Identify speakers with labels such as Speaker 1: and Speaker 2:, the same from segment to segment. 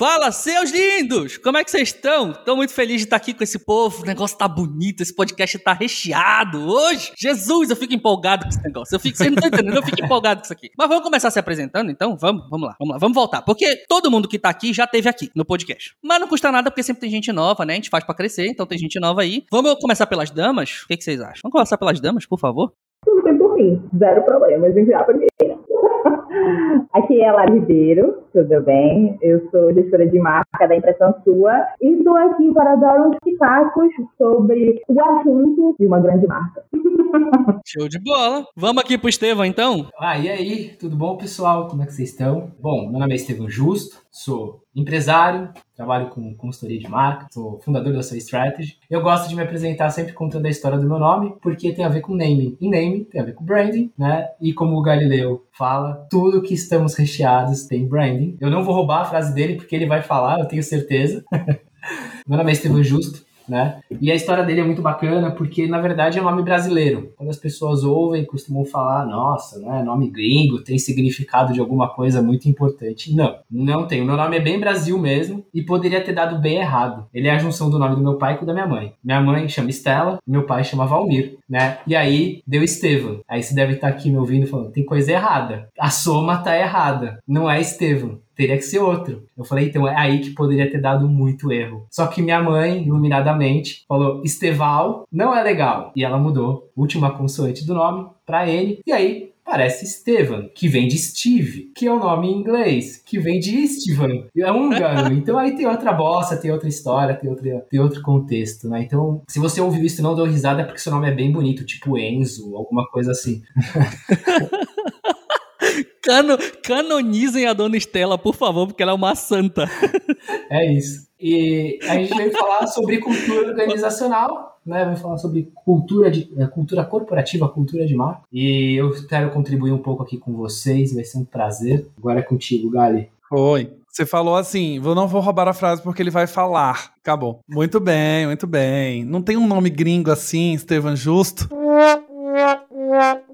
Speaker 1: Fala, seus lindos! Como é que vocês estão? Tô muito feliz de estar aqui com esse povo. O negócio tá bonito, esse podcast tá recheado hoje. Jesus, eu fico empolgado com esse negócio. Eu fico, vocês não estão entendendo, eu fico empolgado com isso aqui. Mas vamos começar se apresentando, então? Vamos, vamos lá, vamos lá, vamos voltar. Porque todo mundo que tá aqui já teve aqui no podcast. Mas não custa nada, porque sempre tem gente nova, né? A gente faz pra crescer, então tem gente nova aí. Vamos começar pelas damas? O que, que vocês acham? Vamos começar pelas damas, por favor?
Speaker 2: Tudo bem por mim, zero problemas em virar a. Aqui é a Lara Ribeiro, tudo bem? Eu sou gestora de marca da Impressão Sua e estou aqui para dar uns pitacos sobre o assunto de uma grande marca.
Speaker 1: Show de bola. Vamos aqui pro Estevão, então?
Speaker 3: Ah, e aí? Tudo bom, pessoal? Como é que vocês estão? Bom, meu nome é Estevão Justo, sou empresário, trabalho com consultoria de marca, sou fundador da Sua Strategy. Eu gosto de me apresentar sempre contando a história do meu nome, porque tem a ver com naming. E naming tem a ver com branding, né? E como o Galileu fala, tudo que estamos recheados tem branding. Eu não vou roubar a frase dele, porque ele vai falar, eu tenho certeza. meu nome é Estevão Justo, né? E a história dele é muito bacana porque, na verdade, é um nome brasileiro. Quando as pessoas ouvem, costumam falar, nossa, né, nome gringo, tem significado de alguma coisa muito importante. Não, não tem. O meu nome é bem Brasil mesmo e poderia ter dado bem errado. Ele é a junção do nome do meu pai com o da minha mãe. Minha mãe chama Estela, meu pai chama Valmir, né? E aí deu Estevam. Aí você deve estar aqui me ouvindo falando, tem coisa errada. A soma tá errada. Não é Estevam teria que ser outro. Eu falei, então é aí que poderia ter dado muito erro. Só que minha mãe, iluminadamente, falou: Esteval não é legal. E ela mudou a última consoante do nome para ele. E aí parece Steven, que vem de Steve, que é o nome em inglês, que vem de Steven. É húngaro. então aí tem outra bossa, tem outra história, tem, outra, tem outro contexto, né? Então, se você ouviu isso e não deu risada, é porque seu nome é bem bonito, tipo Enzo, alguma coisa assim.
Speaker 1: Cano, canonizem a dona Estela, por favor, porque ela é uma santa.
Speaker 3: É isso. E a gente veio falar sobre cultura organizacional, né? Vamos falar sobre cultura de é, cultura corporativa, cultura de marca. E eu quero contribuir um pouco aqui com vocês, vai ser um prazer. Agora é contigo, Gali.
Speaker 4: Oi. Você falou assim, eu não vou roubar a frase porque ele vai falar. Acabou. Muito bem, muito bem. Não tem um nome gringo assim, Estevam Justo?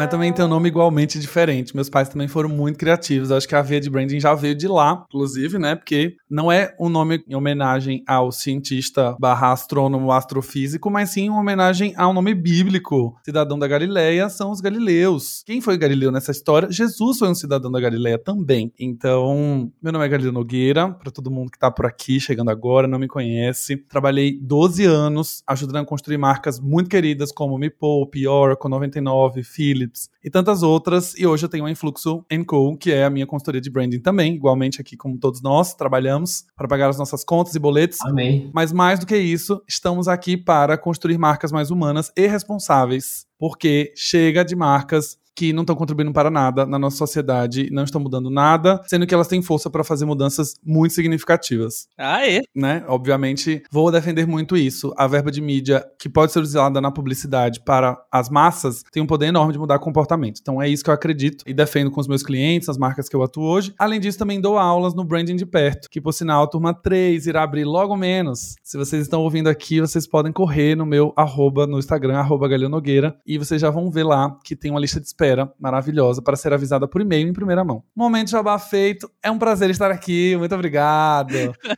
Speaker 4: Mas também tem um nome igualmente diferente. Meus pais também foram muito criativos. Acho que a veia de branding já veio de lá, inclusive, né? Porque não é um nome em homenagem ao cientista barra astrônomo astrofísico, mas sim uma homenagem ao nome bíblico. Cidadão da Galileia são os galileus. Quem foi Galileu nessa história? Jesus foi um cidadão da Galileia também. Então, meu nome é Galileu Nogueira, para todo mundo que tá por aqui, chegando agora, não me conhece. Trabalhei 12 anos ajudando a construir marcas muito queridas como Me Poupe, Oracle 99, Philips, Philips e tantas outras. E hoje eu tenho a Influxo Co, que é a minha consultoria de branding também, igualmente aqui como todos nós trabalhamos para pagar as nossas contas e boletos.
Speaker 3: Amém.
Speaker 4: Mas mais do que isso, estamos aqui para construir marcas mais humanas e responsáveis, porque chega de marcas que não estão contribuindo para nada na nossa sociedade, não estão mudando nada, sendo que elas têm força para fazer mudanças muito significativas.
Speaker 1: Ah, é?
Speaker 4: Né? Obviamente, vou defender muito isso. A verba de mídia que pode ser usada na publicidade para as massas tem um poder enorme de mudar comportamento. Então é isso que eu acredito e defendo com os meus clientes, as marcas que eu atuo hoje. Além disso, também dou aulas no branding de perto, que por sinal a turma 3 irá abrir logo menos. Se vocês estão ouvindo aqui, vocês podem correr no meu arroba no Instagram, arroba Nogueira, e vocês já vão ver lá que tem uma lista de espera maravilhosa para ser avisada por e-mail em primeira mão. Momento jabá feito. É um prazer estar aqui. Muito obrigado.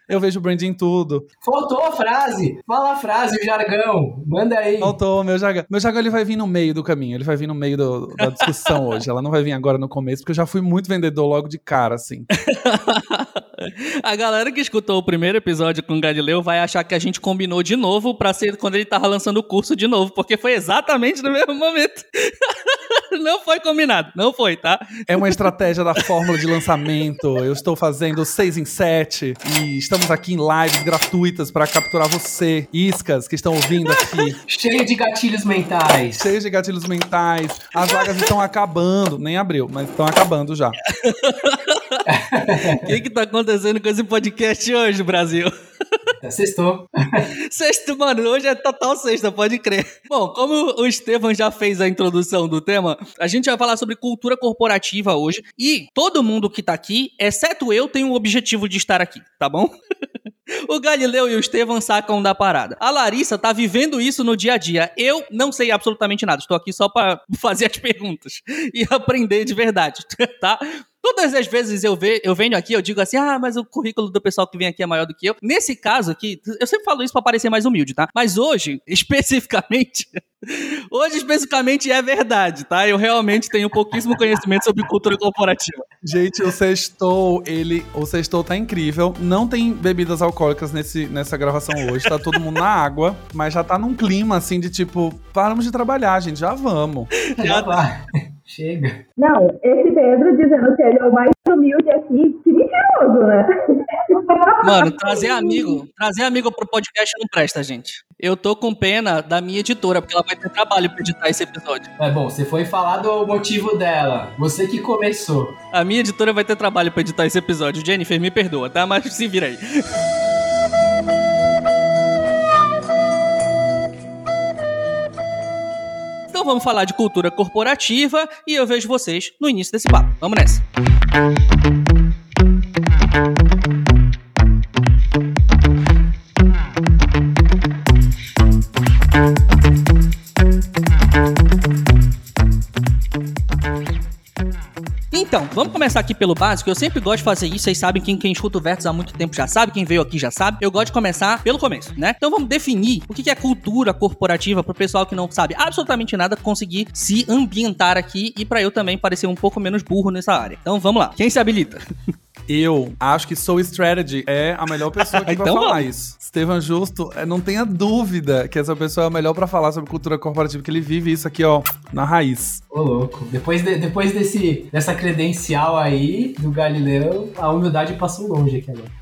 Speaker 4: Eu vejo o branding em tudo.
Speaker 3: Faltou a frase. Fala a frase, o jargão. Manda aí.
Speaker 4: Faltou, meu jargão. Meu jargão ele vai vir no meio do caminho. Ele vai vir no meio do, da discussão hoje. Ela não vai vir agora no começo, porque eu já fui muito vendedor logo de cara, assim.
Speaker 1: A galera que escutou o primeiro episódio com o Galileu vai achar que a gente combinou de novo para ser quando ele tava lançando o curso de novo, porque foi exatamente no mesmo momento. Não foi combinado, não foi, tá?
Speaker 4: É uma estratégia da fórmula de lançamento. Eu estou fazendo seis em sete e estamos aqui em lives gratuitas para capturar você, iscas que estão ouvindo aqui.
Speaker 3: Cheio de gatilhos mentais.
Speaker 4: Cheio de gatilhos mentais. As vagas estão acabando, nem abriu, mas estão acabando já.
Speaker 1: O que que tá acontecendo com esse podcast hoje, Brasil?
Speaker 3: É, sextou.
Speaker 1: Sexto, mano, hoje é total sexta, pode crer. Bom, como o Estevam já fez a introdução do tema, a gente vai falar sobre cultura corporativa hoje. E todo mundo que tá aqui, exceto eu, tem o objetivo de estar aqui, tá bom? O Galileu e o Estevam sacam da parada. A Larissa tá vivendo isso no dia a dia. Eu não sei absolutamente nada. Estou aqui só para fazer as perguntas e aprender de verdade, tá? Todas as vezes eu, ve, eu venho aqui, eu digo assim, ah, mas o currículo do pessoal que vem aqui é maior do que eu. Nesse caso aqui, eu sempre falo isso pra parecer mais humilde, tá? Mas hoje, especificamente, Hoje, especificamente, é verdade, tá? Eu realmente tenho pouquíssimo conhecimento sobre cultura corporativa.
Speaker 4: Gente, o sextou, ele. O sextou tá incrível. Não tem bebidas alcoólicas nesse, nessa gravação hoje. Tá todo mundo na água, mas já tá num clima assim de tipo, paramos de trabalhar, gente, já vamos.
Speaker 3: Já vai. Chega.
Speaker 2: Não, esse Pedro dizendo que ele é o mais humilde aqui, que mentiroso, né?
Speaker 1: Mano, trazer amigo, trazer amigo pro podcast não presta, gente. Eu tô com pena da minha editora, porque ela vai ter trabalho pra editar esse episódio.
Speaker 3: É bom, você foi falar do motivo dela. Você que começou.
Speaker 1: A minha editora vai ter trabalho pra editar esse episódio. Jennifer, me perdoa, tá? Mas se vira aí. Então vamos falar de cultura corporativa e eu vejo vocês no início desse papo. Vamos nessa. Então, vamos começar aqui pelo básico. Eu sempre gosto de fazer isso. Vocês sabem, quem, quem escuta o Vertus há muito tempo já sabe, quem veio aqui já sabe. Eu gosto de começar pelo começo, né? Então vamos definir o que é cultura corporativa para o pessoal que não sabe absolutamente nada conseguir se ambientar aqui e para eu também parecer um pouco menos burro nessa área. Então vamos lá. Quem se habilita?
Speaker 4: Eu acho que Soul Strategy é a melhor pessoa que
Speaker 1: Então
Speaker 4: vai falar
Speaker 1: vamos.
Speaker 4: isso. Estevam Justo, é, não tenha dúvida que essa pessoa é a melhor pra falar sobre cultura corporativa, que ele vive isso aqui, ó, na raiz.
Speaker 3: Ô, louco. Depois, de- depois desse, dessa credencial aí do Galileu, a humildade passou longe aqui agora.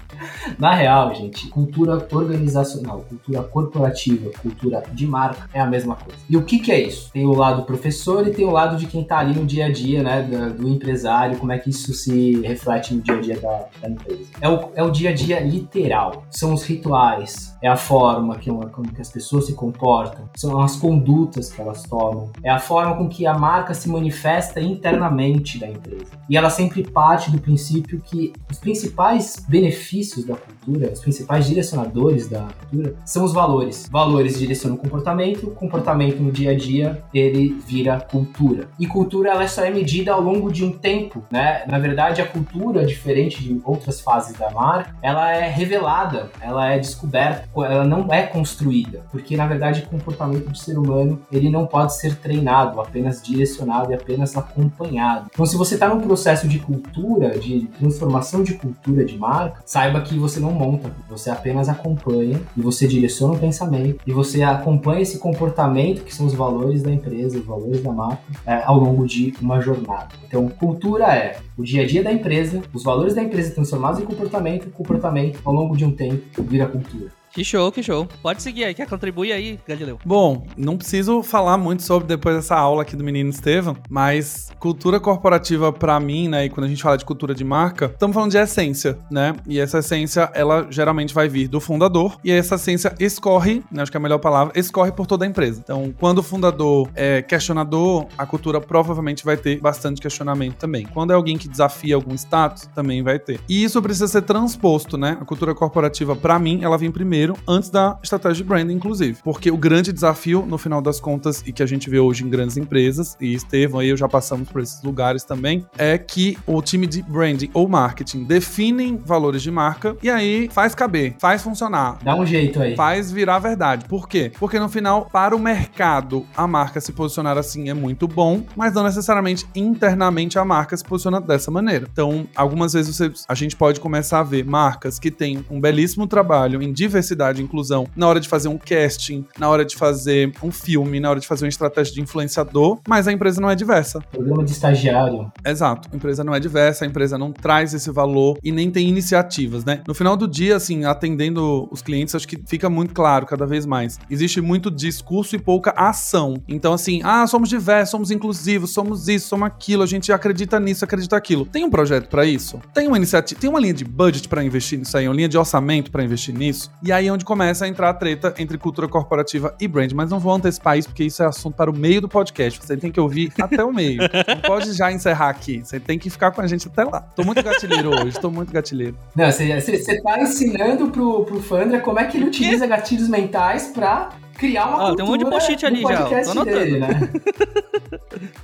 Speaker 3: Na real, gente, cultura organizacional, cultura corporativa, cultura de marca é a mesma coisa. E o que, que é isso? Tem o lado professor e tem o lado de quem tá ali no dia a dia, né, da- do empresário, como é que isso se reflete no dia a dia da, da empresa. É o, é o dia a dia literal, são os rituais, é a forma que, como que as pessoas se comportam, são as condutas que elas tomam, é a forma com que a marca se manifesta internamente da empresa. E ela sempre parte do princípio que os principais benefícios da cultura, os principais direcionadores da cultura, são os valores. Valores direcionam o comportamento, comportamento no dia a dia, ele vira cultura. E cultura, ela só é medida ao longo de um tempo, né? Na verdade, a cultura, diferente de outras fases da marca, ela é revelada, ela é descoberta, ela não é construída, porque na verdade o comportamento do ser humano, ele não pode ser treinado, apenas direcionado e apenas acompanhado. Então, se você está num processo de cultura, de transformação de cultura de marca, saiba que você não monta, você apenas acompanha e você direciona o pensamento e você acompanha esse comportamento que são os valores da empresa, os valores da marca, é, ao longo de uma jornada. Então, cultura é o dia a dia da empresa, os valores da empresa transformados em comportamento, e comportamento ao longo de um tempo vira cultura.
Speaker 1: Que show, que show. Pode seguir aí, quer contribuir aí, Galileu?
Speaker 4: Bom, não preciso falar muito sobre depois dessa aula aqui do menino Estevam, mas cultura corporativa pra mim, né, e quando a gente fala de cultura de marca, estamos falando de essência, né? E essa essência, ela geralmente vai vir do fundador, e essa essência escorre, né, acho que é a melhor palavra, escorre por toda a empresa. Então, quando o fundador é questionador, a cultura provavelmente vai ter bastante questionamento também. Quando é alguém que desafia algum status, também vai ter. E isso precisa ser transposto, né? A cultura corporativa, pra mim, ela vem primeiro, antes da estratégia de branding, inclusive. Porque o grande desafio, no final das contas, e que a gente vê hoje em grandes empresas, e Estevão e eu já passamos por esses lugares também, é que o time de branding ou marketing definem valores de marca e aí faz caber, faz funcionar,
Speaker 3: Dá um jeito aí.
Speaker 4: faz virar verdade. Por quê? Porque no final, para o mercado, a marca se posicionar assim é muito bom, mas não necessariamente internamente a marca se posiciona dessa maneira. Então, algumas vezes você- a gente pode começar a ver marcas que têm um belíssimo trabalho em diversidade e inclusão na hora de fazer um casting, na hora de fazer um filme, na hora de fazer uma estratégia de influenciador, mas a empresa não é diversa.
Speaker 3: Programa de estagiário.
Speaker 4: Exato. A empresa não é diversa, a empresa não traz esse valor e nem tem iniciativas, né? No final do dia, assim, atendendo os clientes, acho que fica muito claro cada vez mais. Existe muito discurso e pouca ação. Então, assim, ah, somos diversos, somos inclusivos, somos isso, somos aquilo, a gente acredita nisso, acredita aquilo. Tem um projeto pra isso? Tem uma iniciativa, tem uma linha de budget pra investir nisso aí, uma linha de orçamento pra investir nisso? E aí é onde começa a entrar a treta entre cultura corporativa e brand. Mas não vou antecipar isso, porque isso é assunto para o meio do podcast. Você tem que ouvir até o meio. Não pode já encerrar aqui. Você tem que ficar com a gente até lá. Tô muito gatilheiro hoje, tô muito gatilheiro.
Speaker 3: Não, você tá ensinando pro, pro Fandra como é que ele utiliza gatilhos mentais pra criar uma cultura
Speaker 1: tem um monte de post-it ali já, tô
Speaker 3: dele, né?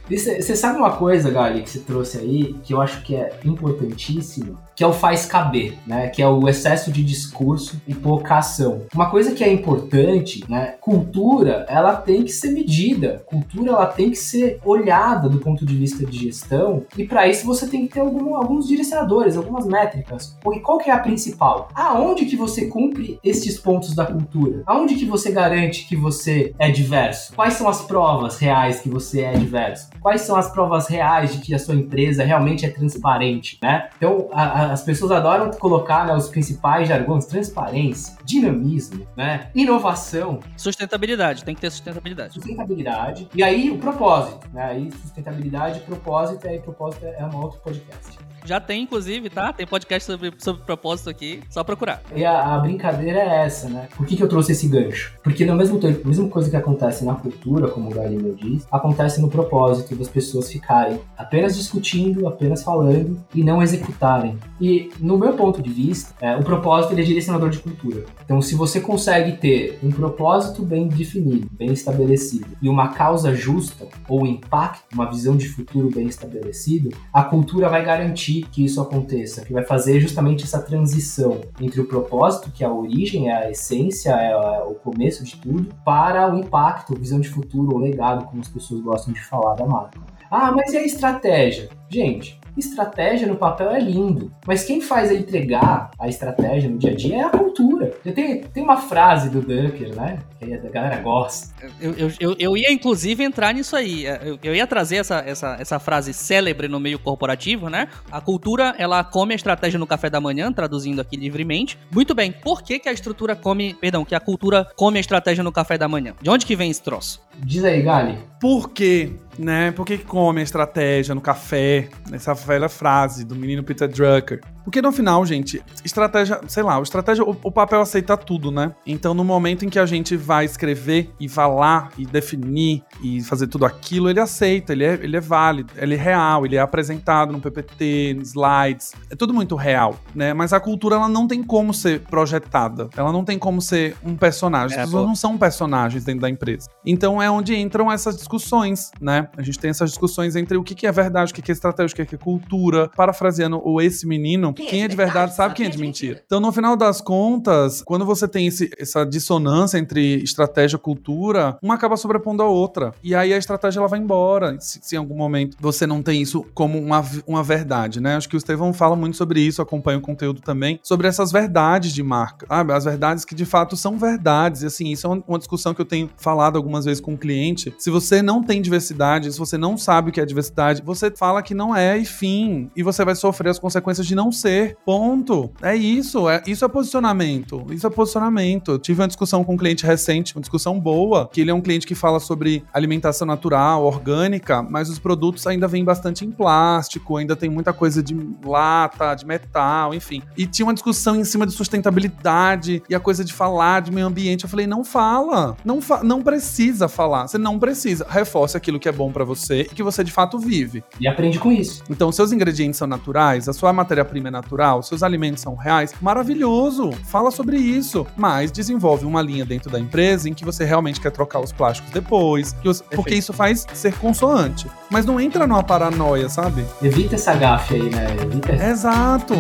Speaker 3: Você sabe uma coisa, Gali, que você trouxe aí, que eu acho que é importantíssimo, que é o faz caber, né? Que é o excesso de discurso e pouca ação. Uma coisa que é importante, né? Cultura, ela tem que ser medida. Cultura, ela tem que ser olhada do ponto de vista de gestão. E para isso você tem que ter algum, alguns direcionadores, algumas métricas. Porque qual que é a principal? Aonde que você cumpre estes pontos da cultura? Aonde que você garante que você é diverso? Quais são as provas reais que você é diverso? Quais são as provas reais de que a sua empresa realmente é transparente, né? Então, a, a as pessoas adoram colocar né, os principais jargões: transparência, dinamismo, né? Inovação.
Speaker 1: Sustentabilidade, tem que ter sustentabilidade.
Speaker 3: Sustentabilidade. E aí o propósito, né? Aí sustentabilidade, propósito, aí propósito é um outro podcast.
Speaker 1: Já tem, inclusive, tá? Tem podcast sobre, sobre propósito aqui, só procurar.
Speaker 3: E a, a brincadeira é essa, né? Por que, que eu trouxe esse gancho? Porque no mesmo tempo, a mesma coisa que acontece na cultura, como o Galileu diz, acontece no propósito das pessoas ficarem apenas discutindo, apenas falando e não executarem. E no meu ponto de vista, é, o propósito ele é direcionador de cultura. Então, se você consegue ter um propósito bem definido, bem estabelecido e uma causa justa ou impacto, uma visão de futuro bem estabelecido, a cultura vai garantir permitir que isso aconteça, que vai fazer justamente essa transição entre o propósito, que é a origem, é a essência, é o começo de tudo, para o impacto, visão de futuro, o legado, como as pessoas gostam de falar da marca. Ah, mas e a estratégia? Gente, estratégia no papel é lindo, mas quem faz a entregar a estratégia no dia a dia é a cultura. Tem, tem uma frase do Dunker, né? Que a galera gosta.
Speaker 1: Eu, eu, eu, eu ia, inclusive, entrar nisso aí. É, eu, eu, ia trazer essa, essa, essa frase célebre no meio corporativo, né? A cultura, ela come a estratégia no café da manhã, traduzindo aqui livremente. Muito bem, por que, que a estrutura come, perdão, que a cultura come a estratégia no café da manhã? De onde que vem esse troço?
Speaker 3: Diz aí, Gali.
Speaker 4: Por quê? Né? Por que come a estratégia no café? Essa velha frase do menino Peter Drucker. Porque no final, gente, estratégia, sei lá, o estratégia, o, o, papel aceita tudo, né? Então, no momento em que a gente vai escrever e falar e definir e fazer tudo aquilo, ele aceita, ele é, ele é válido, ele é real, ele é apresentado no PPT, slides, é tudo muito real, né? Mas a cultura, ela não tem como ser projetada, ela não tem como ser um personagem, é, as pessoas não são personagens dentro da empresa. Então, é onde entram essas discussões, né? A gente tem essas discussões entre o que é verdade, o que é estratégia, o que é cultura. Parafraseando o esse menino, quem, quem é, de verdade, sabe quem é de mentira. Então, no final das contas, quando você tem esse, essa dissonância entre estratégia e cultura, uma acaba sobrepondo a outra. E aí a estratégia ela vai embora. Se, se, em algum momento você não tem isso como uma, uma verdade, né? Acho que o Estevão fala muito sobre isso, acompanha o conteúdo também, sobre essas verdades de marca, sabe? As verdades que de fato são verdades. E assim, isso é uma discussão que eu tenho falado algumas vezes com o um cliente. Se você não tem diversidade, se você não sabe o que é diversidade, você fala que não é e fim. E você vai sofrer as consequências de não ser Ponto. É isso. É, isso é posicionamento. Isso é posicionamento. Eu tive uma discussão com um cliente recente, uma discussão boa, que ele é um cliente que fala sobre alimentação natural, orgânica, mas os produtos ainda vêm bastante em plástico, ainda tem muita coisa de lata, de metal, enfim. E tinha uma discussão em cima de sustentabilidade e a coisa de falar de meio ambiente. Eu falei, não fala. Não, fa não precisa falar. Você não precisa. Reforce aquilo que é bom para você e que você de fato vive.
Speaker 3: E aprende com isso.
Speaker 4: Então, seus ingredientes são naturais, a sua matéria-prima é natural seus alimentos são reais, maravilhoso, fala sobre isso, mas desenvolve uma linha dentro da empresa em que você realmente quer trocar os plásticos depois, você, porque isso faz ser consoante. Mas não entra numa paranoia, sabe?
Speaker 3: Evita essa gafe aí, né? Evita.
Speaker 4: Exato.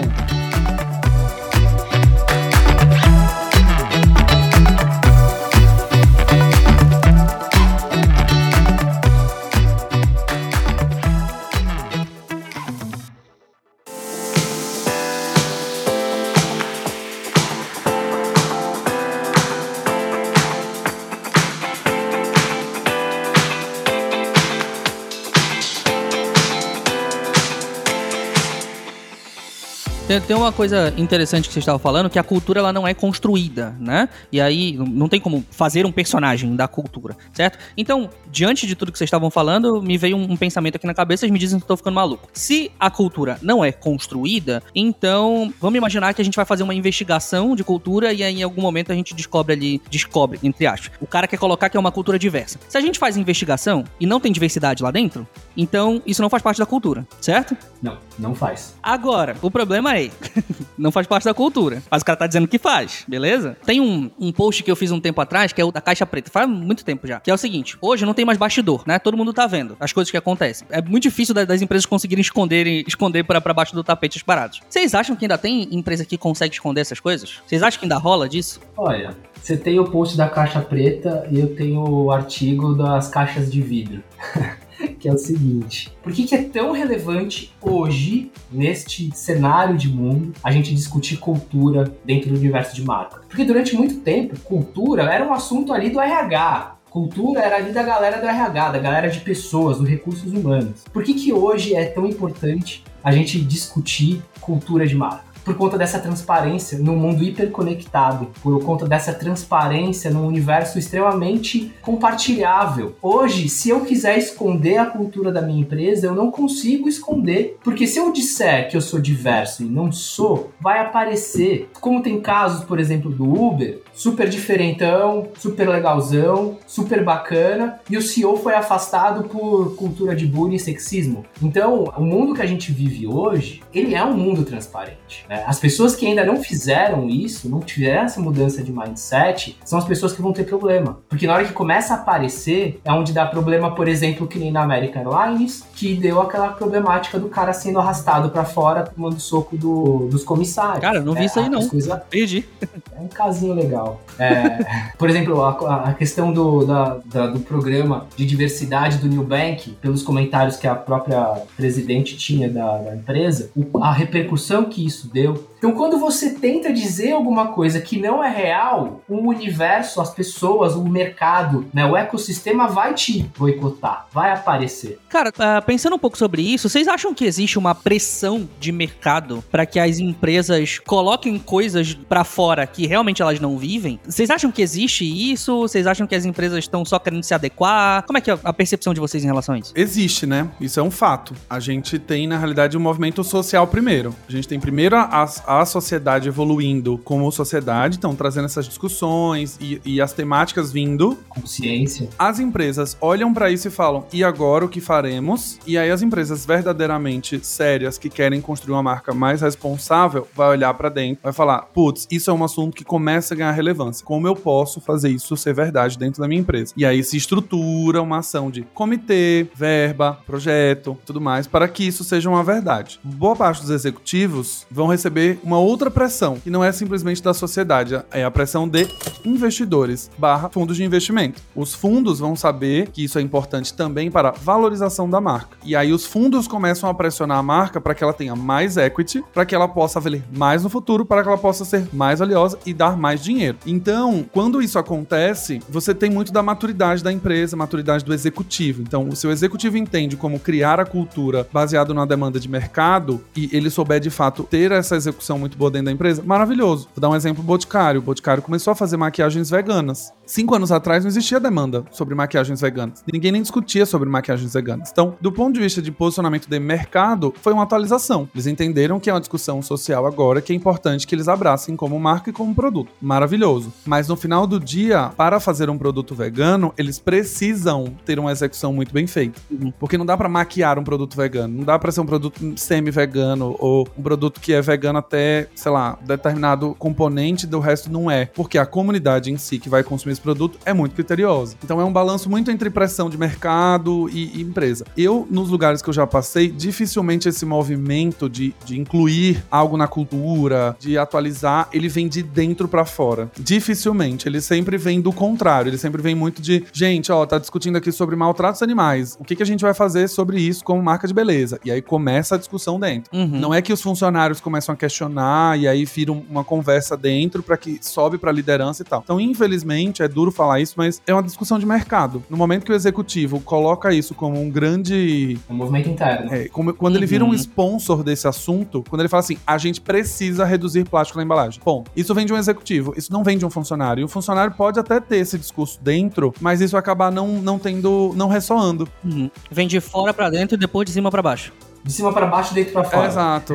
Speaker 1: Tem, tem uma coisa interessante que você estava falando, que a cultura ela não é construída, né? E aí não tem como fazer um personagem da cultura, certo? Então, diante de tudo que vocês estavam falando, me veio um, um pensamento aqui na cabeça e me dizem que estou ficando maluco. Se a cultura não é construída, então vamos imaginar que a gente vai fazer uma investigação de cultura e aí em algum momento a gente descobre ali, descobre, entre aspas, o cara quer colocar que é uma cultura diversa. Se a gente faz investigação e não tem diversidade lá dentro, então isso não faz parte da cultura, certo?
Speaker 3: Não. Não faz.
Speaker 1: Agora, o problema é, não faz parte da cultura. Mas o cara tá dizendo que faz, beleza? Tem um, um post que eu fiz um tempo atrás, que é o da caixa preta, faz muito tempo já, que é o seguinte, hoje não tem mais bastidor, né? Todo mundo tá vendo as coisas que acontecem. É muito difícil da- das empresas conseguirem esconder, esconder pra, pra baixo do tapete as paradas. Vocês acham que ainda tem empresa que consegue esconder essas coisas? Vocês acham que ainda rola disso?
Speaker 3: Olha, você tem o post da caixa preta e eu tenho o artigo das caixas de vidro. que é o seguinte: por que, que é tão relevante hoje, neste cenário de mundo, a gente discutir cultura dentro do universo de marca? Porque durante muito tempo, cultura era um assunto ali do RH. Cultura era ali da galera do RH, da galera de pessoas, dos recursos humanos. Por que, que hoje é tão importante a gente discutir cultura de marca? Por conta dessa transparência num mundo hiperconectado, por conta dessa transparência num universo extremamente compartilhável. Hoje, se eu quiser esconder a cultura da minha empresa, eu não consigo esconder, porque se eu disser que eu sou diverso e não sou, vai aparecer. Como tem casos, por exemplo, do Uber, super diferentão, super legalzão, super bacana, e o CEO foi afastado por cultura de bullying e sexismo. Então, o mundo que a gente vive hoje, ele é um mundo transparente. né? As pessoas que ainda não fizeram isso, não tiveram essa mudança de mindset, são as pessoas que vão ter problema. Porque na hora que começa a aparecer, é onde dá problema, por exemplo, que nem na American Airlines, que deu aquela problemática do cara sendo arrastado pra fora, tomando soco do- dos comissários.
Speaker 1: Cara, eu não vi isso aí, não.
Speaker 3: coisas
Speaker 1: Perdi.
Speaker 3: é um casinho legal. É, por exemplo, a, a questão do, da- da- do programa de diversidade do New Bank, pelos comentários que a própria presidente tinha da, da empresa, a repercussão que isso deu. Valeu! Então, quando você tenta dizer alguma coisa que não é real, o universo, as pessoas, o mercado, né, o ecossistema vai te boicotar, vai aparecer.
Speaker 1: Cara, ah, pensando um pouco sobre isso, vocês acham que existe uma pressão de mercado pra que as empresas coloquem coisas pra fora que realmente elas não vivem? Vocês acham que existe isso? Vocês acham que as empresas estão só querendo se adequar? Como é que é a percepção de vocês em relação a isso?
Speaker 4: Existe, né? Isso é um fato. A gente tem, na realidade, um movimento social primeiro. A gente tem primeiro a, a sociedade evoluindo como sociedade, então trazendo essas discussões e, e as temáticas vindo.
Speaker 3: Consciência.
Speaker 4: As empresas olham pra isso e falam: e agora o que faremos? E aí as empresas verdadeiramente sérias que querem construir uma marca mais responsável vai olhar pra dentro, vai falar: putz, isso é um assunto que começa a ganhar relevância. Como eu posso fazer isso ser verdade dentro da minha empresa? E aí se estrutura uma ação de comitê, verba, projeto, tudo mais, para que isso seja uma verdade. Boa parte dos executivos vão receber uma outra pressão, que não é simplesmente da sociedade, é a pressão de investidores barra fundos de investimento. Os fundos vão saber que isso é importante também para valorização da marca. E aí os fundos começam a pressionar a marca para que ela tenha mais equity, para que ela possa valer mais no futuro, para que ela possa ser mais valiosa e dar mais dinheiro. Então, quando isso acontece, você tem muito da maturidade da empresa, maturidade do executivo. Então, o seu executivo entende como criar a cultura baseado na demanda de mercado e ele souber de fato ter essa execução muito boa dentro da empresa, maravilhoso. Vou dar um exemplo: o Boticário. O Boticário começou a fazer maquiagens veganas. Cinco anos atrás não existia demanda sobre maquiagens veganas. Ninguém nem discutia sobre maquiagens veganas. Então, do ponto de vista de posicionamento de mercado, foi uma atualização. Eles entenderam que é uma discussão social agora que é importante que eles abracem como marca e como produto. Maravilhoso. Mas no final do dia, para fazer um produto vegano, eles precisam ter uma execução muito bem feita. Porque não dá pra maquiar um produto vegano. Não dá pra ser um produto semi-vegano ou um produto que é vegano até, sei lá, determinado componente do resto não é. Porque a comunidade em si que vai consumir esse produto é muito criteriosa. Então é um balanço muito entre pressão de mercado e, e empresa. Eu, nos lugares que eu já passei, dificilmente esse movimento de, de incluir algo na cultura, de atualizar, ele vem de dentro pra fora. Dificilmente. Ele sempre vem do contrário. Ele sempre vem muito de, gente, ó, tá discutindo aqui sobre maltratos animais. O que, que a gente vai fazer sobre isso como marca de beleza? E aí começa a discussão dentro.
Speaker 1: Uhum.
Speaker 4: Não é que os funcionários começam a questionar e aí vira um- uma conversa dentro para que sobe pra liderança e tal. Então, infelizmente, é duro falar isso, mas é uma discussão de mercado. No momento que o executivo coloca isso como um grande
Speaker 3: É um movimento interno.
Speaker 4: é, como- quando ele vira um
Speaker 1: Uhum.
Speaker 4: sponsor desse assunto, quando ele fala assim, a gente precisa reduzir plástico na embalagem. Bom, isso vem de um executivo, isso não vem de um funcionário. E o funcionário pode até ter esse discurso dentro, mas isso acabar não, não tendo, não ressoando.
Speaker 1: Uhum. Vem de fora pra dentro e depois de cima pra baixo.
Speaker 3: De cima para baixo, dentro para fora.
Speaker 4: Exato.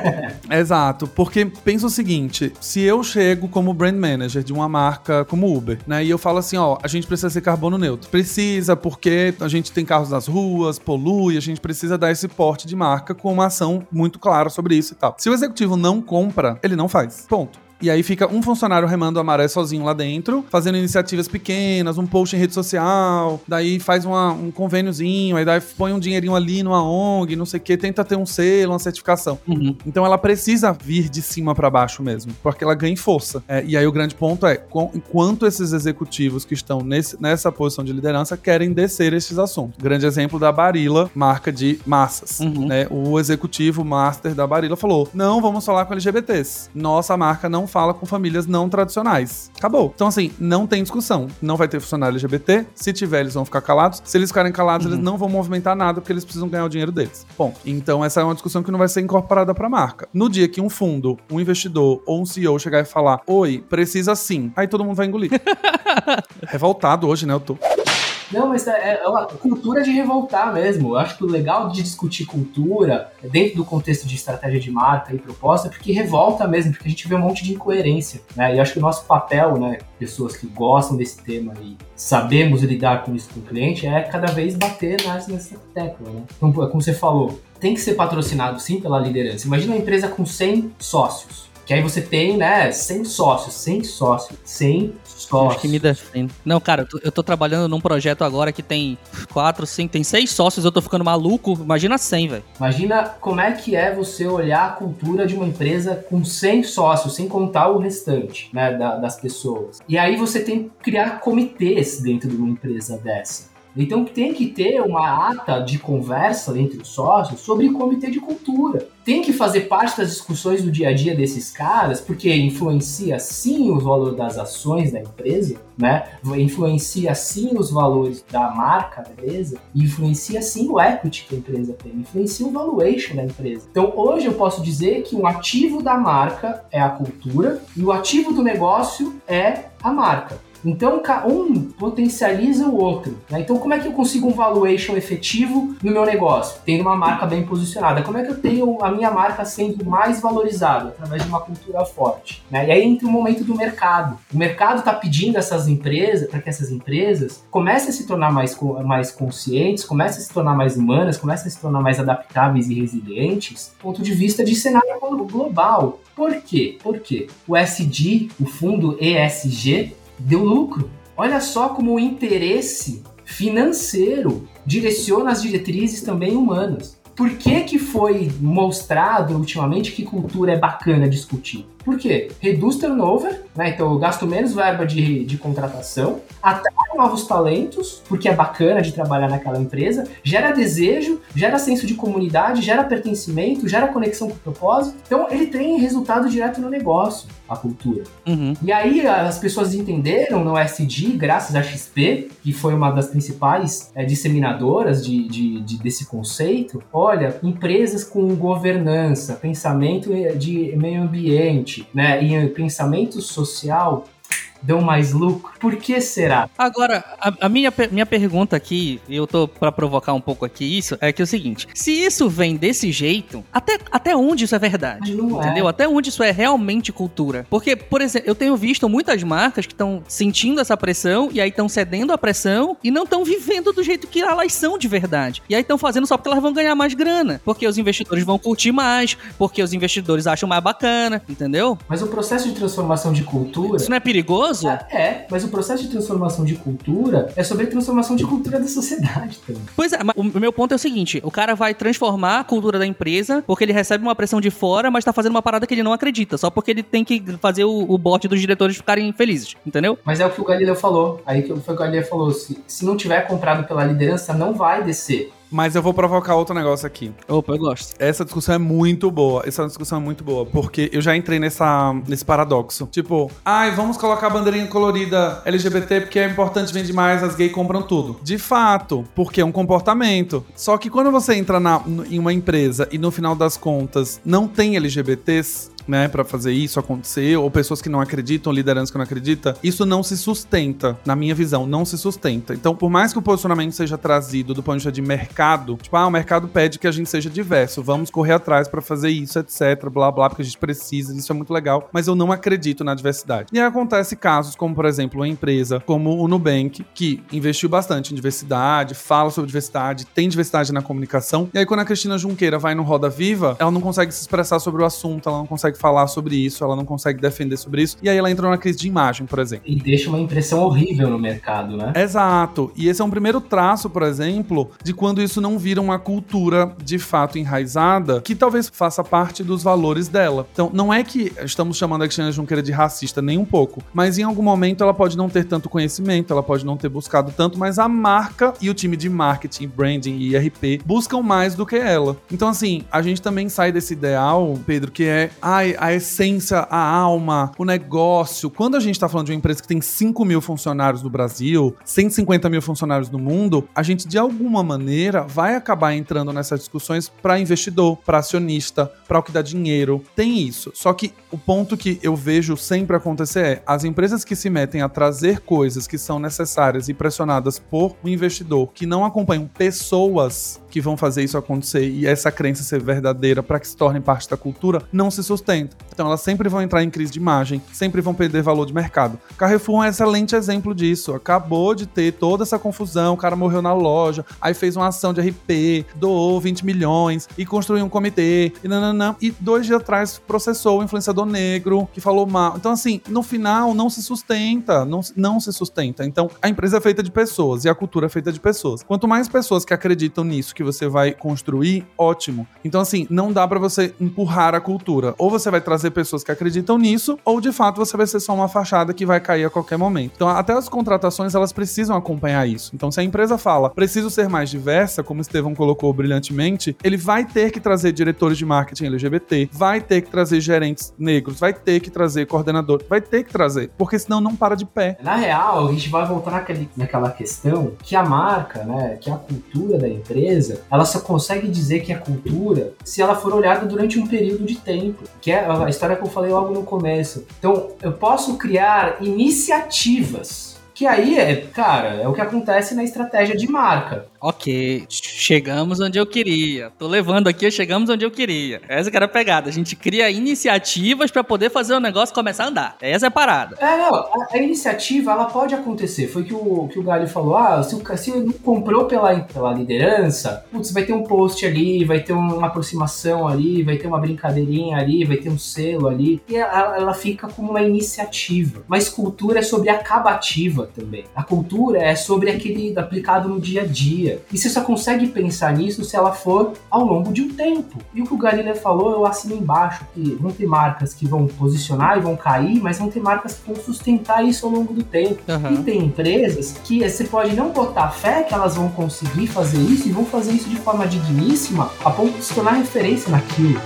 Speaker 4: Exato. Porque pensa o seguinte: se eu chego como brand manager de uma marca como Uber, né? E eu falo assim: ó, a gente precisa ser carbono neutro. Precisa, porque a gente tem carros nas ruas, polui, a gente precisa dar esse porte de marca com uma ação muito clara sobre isso e tal. Se o executivo não compra, ele não faz. Ponto. E aí fica um funcionário remando a maré sozinho lá dentro, fazendo iniciativas pequenas, um post em rede social, daí faz uma, um convêniozinho, aí daí põe um dinheirinho ali numa ONG, não sei o que, tenta ter um selo, uma certificação.
Speaker 1: Uhum.
Speaker 4: Então ela precisa vir de cima para baixo mesmo, porque ela ganha força. É, e aí o grande ponto é, com, enquanto esses executivos que estão nesse, nessa posição de liderança querem descer esses assuntos. Grande exemplo da Barilla, marca de massas.
Speaker 1: Uhum.
Speaker 4: Né? O executivo master da Barilla falou: não vamos falar com LGBTs. Nossa marca não fala com famílias não tradicionais. Acabou. Então, assim, não tem discussão. Não vai ter funcionário LGBT. Se tiver, eles vão ficar calados. Se eles ficarem calados,
Speaker 1: Uhum.
Speaker 4: eles não vão movimentar nada porque eles precisam ganhar o dinheiro deles. Bom, então essa é uma discussão que não vai ser incorporada para a marca. No dia que um fundo, um investidor ou um CEO chegar e falar: Oi, precisa sim, aí todo mundo vai engolir. Revoltado hoje, né? Eu tô.
Speaker 3: Não, mas é é uma cultura de revoltar mesmo. Eu acho que o legal de discutir cultura, dentro do contexto de estratégia de marca e proposta, é porque revolta mesmo, porque a gente vê um monte de incoerência. Né? E acho que o nosso papel, né, pessoas que gostam desse tema e sabemos lidar com isso com o cliente, é cada vez bater nessa tecla. Né? Então, como você falou, tem que ser patrocinado sim pela liderança. Imagina uma empresa com 100 sócios. Que aí você tem, né, 100 sócios, 100 sócios, 100 sócios.
Speaker 1: Acho que me defende. Não, cara, eu tô, eu tô trabalhando num projeto agora que tem quatro, cinco, tem seis sócios, eu tô ficando maluco. Imagina 100, velho.
Speaker 3: Imagina como é que é você olhar a cultura de uma empresa com 100 sócios, sem contar o restante né, da- das pessoas. E aí você tem que criar comitês dentro de uma empresa dessa. Então tem que ter uma ata de conversa entre os sócios sobre o comitê de cultura. Tem que fazer parte das discussões do dia a dia desses caras, porque influencia sim o valor das ações da empresa, né? Influencia sim os valores da marca, beleza? E influencia sim o equity que a empresa tem, influencia o valuation da empresa. Então hoje eu posso dizer que um ativo da marca é a cultura e o ativo do negócio é a marca. Então, um potencializa o outro. né? Então, como é que eu consigo um valuation efetivo no meu negócio? Tendo uma marca bem posicionada. Como é que eu tenho a minha marca sendo mais valorizada? Através de uma cultura forte. né? E aí entra o momento do mercado. O mercado está pedindo essas empresas, para que essas empresas comecem a se tornar mais, mais conscientes, comecem a se tornar mais humanas, comecem a se tornar mais adaptáveis e resilientes, do ponto de vista de cenário global. Por quê? Por quê? O SD, o fundo ESG, deu lucro. Olha só como o interesse financeiro direciona as diretrizes também humanas. Por que, que foi mostrado ultimamente que cultura é bacana discutir? Por quê? Reduz turnover, né? Então eu gasto menos verba de, de contratação, atrai novos talentos, porque é bacana de trabalhar naquela empresa, gera desejo, gera senso de comunidade, gera pertencimento, gera conexão com o propósito. Então ele tem resultado direto no negócio, a cultura.
Speaker 1: Uhum.
Speaker 3: E aí as pessoas entenderam no SD, graças à XP, que foi uma das principais eh, disseminadoras de, de- de- desse conceito. Olha, empresas com governança, pensamento eh, de meio ambiente, né, e eh, pensamento social dão mais lucro. Por que será?
Speaker 1: Agora, a, a minha, minha pergunta aqui, e eu tô pra provocar um pouco aqui isso, é que é o seguinte: se isso vem desse jeito, até, até onde isso é verdade?
Speaker 3: É.
Speaker 1: Entendeu? Até onde isso é realmente cultura? Porque, por exemplo, eu tenho visto muitas marcas que estão sentindo essa pressão e aí estão cedendo à pressão e não estão vivendo do jeito que elas são de verdade. E aí estão fazendo só porque elas vão ganhar mais grana. Porque os investidores vão curtir mais, porque os investidores acham mais bacana, entendeu?
Speaker 3: Mas o processo de transformação de cultura
Speaker 1: Isso não é perigoso?
Speaker 3: É, mas o processo de transformação de cultura é sobre a transformação de cultura da sociedade também.
Speaker 1: Pois é, mas o meu ponto é o seguinte: o cara vai transformar a cultura da empresa porque ele recebe uma pressão de fora, mas tá fazendo uma parada que ele não acredita, só porque ele tem que fazer o, o bote dos diretores ficarem felizes, entendeu?
Speaker 3: Mas é o que o Galileu falou. Aí que o Galileu falou. Se, se não tiver comprado pela liderança, não vai descer.
Speaker 4: Mas eu vou provocar outro negócio aqui.
Speaker 1: Opa, eu gosto.
Speaker 4: Essa discussão é muito boa. Essa discussão é muito boa. Porque eu já entrei nessa, nesse paradoxo. Tipo, ai, vamos colocar a bandeirinha colorida LGBT porque é importante, vende mais, as gays compram tudo. De fato, porque é um comportamento. Só que quando você entra na, em uma empresa e no final das contas não tem LGBTs, né, para fazer isso acontecer, ou pessoas que não acreditam, liderança que não acredita, isso não se sustenta, na minha visão, não se sustenta. Então, por mais que o posicionamento seja trazido do ponto de vista de mercado, tipo, ah, o mercado pede que a gente seja diverso, vamos correr atrás para fazer isso, etc, blá blá, porque a gente precisa, isso é muito legal, mas eu não acredito na diversidade. E aí acontece casos como, por exemplo, uma empresa como o Nubank, que investiu bastante em diversidade, fala sobre diversidade, tem diversidade na comunicação, e aí quando a Cristina Junqueira vai no Roda Viva, ela não consegue se expressar sobre o assunto, ela não consegue falar sobre isso, ela não consegue defender sobre isso, e aí ela entra numa crise de imagem, por exemplo.
Speaker 3: E deixa uma impressão horrível no mercado, né?
Speaker 4: Exato. E esse é um primeiro traço, por exemplo, de quando isso não vira uma cultura de fato enraizada, que talvez faça parte dos valores dela. Então, não é que estamos chamando a Cristina Junqueira de racista nem um pouco, mas em algum momento ela pode não ter tanto conhecimento, ela pode não ter buscado tanto, mas a marca e o time de marketing, branding e IRP buscam mais do que ela. Então, assim, a gente também sai desse ideal, Pedro, que é a essência, a alma, o negócio. Quando a gente tá falando de uma empresa que tem 5 mil funcionários no Brasil, 150 mil funcionários no mundo, a gente de alguma maneira vai acabar entrando nessas discussões para investidor, para acionista, para o que dá dinheiro. Tem isso. Só que o ponto que eu vejo sempre acontecer é as empresas que se metem a trazer coisas que são necessárias e pressionadas por um investidor que não acompanham pessoas que vão fazer isso acontecer e essa crença ser verdadeira para que se torne parte da cultura, não se sustenta. Então elas sempre vão entrar em crise de imagem, sempre vão perder valor de mercado. Carrefour é um excelente exemplo disso. Acabou de ter toda essa confusão, o cara morreu na loja, aí fez uma ação de RP, doou 20 milhões e construiu um comitê e nananã. E dois dias atrás processou o influenciador negro que falou mal. Então, assim, no final não se sustenta, não, não se sustenta. Então, a empresa é feita de pessoas e a cultura é feita de pessoas. Quanto mais pessoas que acreditam nisso, que você vai construir, ótimo. Então, assim, não dá para você empurrar a cultura. Ou você vai trazer pessoas que acreditam nisso, ou de fato você vai ser só uma fachada que vai cair a qualquer momento. Então, até as contratações, elas precisam acompanhar isso. Então, se a empresa fala, preciso ser mais diversa, como o Estevão colocou brilhantemente, ele vai ter que trazer diretores de marketing LGBT, vai ter que trazer gerentes negros, vai ter que trazer coordenador, vai ter que trazer, porque senão não para de pé.
Speaker 3: Na real, a gente vai voltar naquele, naquela questão que a marca, né, que a cultura da empresa, ela só consegue dizer que é cultura se ela for olhada durante um período de tempo, que é a história que eu falei logo no começo. Então, eu posso criar iniciativas que aí é, cara, é o que acontece na estratégia de marca.
Speaker 1: Ok, chegamos onde eu queria. Tô levando aqui, chegamos onde eu queria. Essa que era a pegada. A gente cria iniciativas para poder fazer o negócio começar a andar. Essa é a parada.
Speaker 3: É, não, a, a iniciativa, ela pode acontecer. Foi que o que o Galho falou, ah, se o se não comprou pela, pela liderança, putz, vai ter um post ali, vai ter uma aproximação ali, vai ter uma brincadeirinha ali, vai ter um selo ali. E ela, ela fica como uma iniciativa. Mas cultura é sobre acabativa também. A cultura é sobre aquele aplicado no dia a dia dia. E você só consegue pensar nisso se ela for ao longo de um tempo. E o que o Galileu falou, eu assino embaixo, que vão ter marcas que vão posicionar e vão cair, mas vão ter marcas que vão sustentar isso ao longo do tempo. Uhum. E tem empresas que você pode não botar fé que elas vão conseguir fazer isso e vão fazer isso de forma digníssima a ponto de se tornar referência naquilo.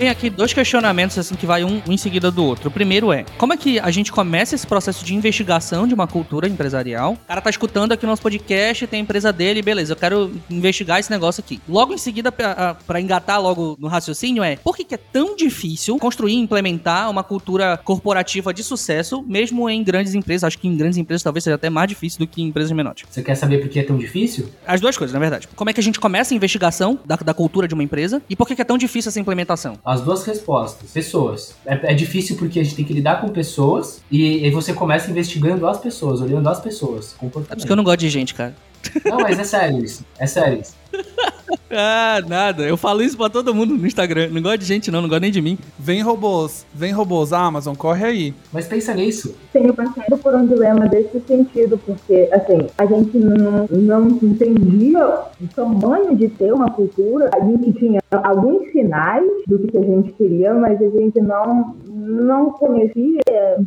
Speaker 1: Vem aqui dois questionamentos, assim, que vai um, um, em seguida do outro. O primeiro é, como é que a gente começa esse processo de investigação de uma cultura empresarial? O cara tá escutando aqui o nosso podcast, tem a empresa dele, beleza, eu quero investigar esse negócio aqui. Logo em seguida, para engatar logo no raciocínio, é, por que, que é tão difícil construir e implementar uma cultura corporativa de sucesso, mesmo em grandes empresas? Acho que em grandes empresas talvez seja até mais difícil do que em empresas menores.
Speaker 3: Você quer saber por que é tão difícil?
Speaker 1: As duas coisas, na verdade. Como é que a gente começa a investigação da, da cultura de uma empresa e por que, que é tão difícil essa implementação?
Speaker 3: As duas respostas. Pessoas. É, é, difícil porque a gente tem que lidar com pessoas e, e você começa investigando as pessoas, olhando as pessoas.
Speaker 1: É por isso que eu não gosto de gente, cara.
Speaker 3: Não, mas é sério isso. É sério isso.
Speaker 1: Ah, nada. Eu falo isso pra todo mundo no Instagram. Não gosto de gente, não. Não gosto nem de mim.
Speaker 4: Vem robôs, vem robôs, Amazon, corre aí.
Speaker 3: Mas pensa nisso.
Speaker 2: Tenho passado por um dilema desse sentido, porque, assim, a gente não, não entendia o tamanho de ter uma cultura. A gente tinha alguns sinais do que a gente queria, mas a gente não, não conhecia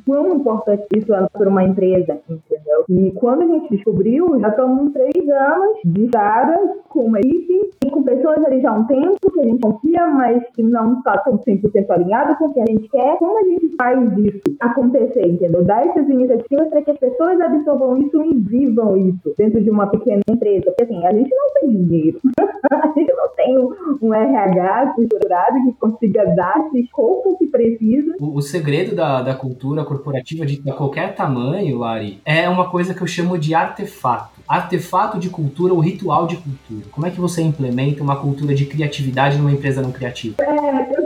Speaker 2: quão importante isso era para uma empresa, entendeu? E quando a gente descobriu, já estamos três anos de cara com uma equipe e com pessoas ali já há um tempo que a gente confia, mas que não está 100% alinhado com o que a gente quer. Como a gente faz isso acontecer, entendeu? Dar essas iniciativas para que as pessoas absorvam isso e vivam isso dentro de uma pequena empresa. Porque assim, a gente não tem dinheiro. a gente não tem um RH estruturado que consiga dar esse escopo que precisa.
Speaker 3: O, o segredo da, da cultura corporativa de, de qualquer tamanho, Lari, é uma coisa que eu chamo de artefato. Artefato de cultura ou ritual de cultura. Como é que você implementa uma cultura de criatividade numa empresa não criativa?
Speaker 2: É,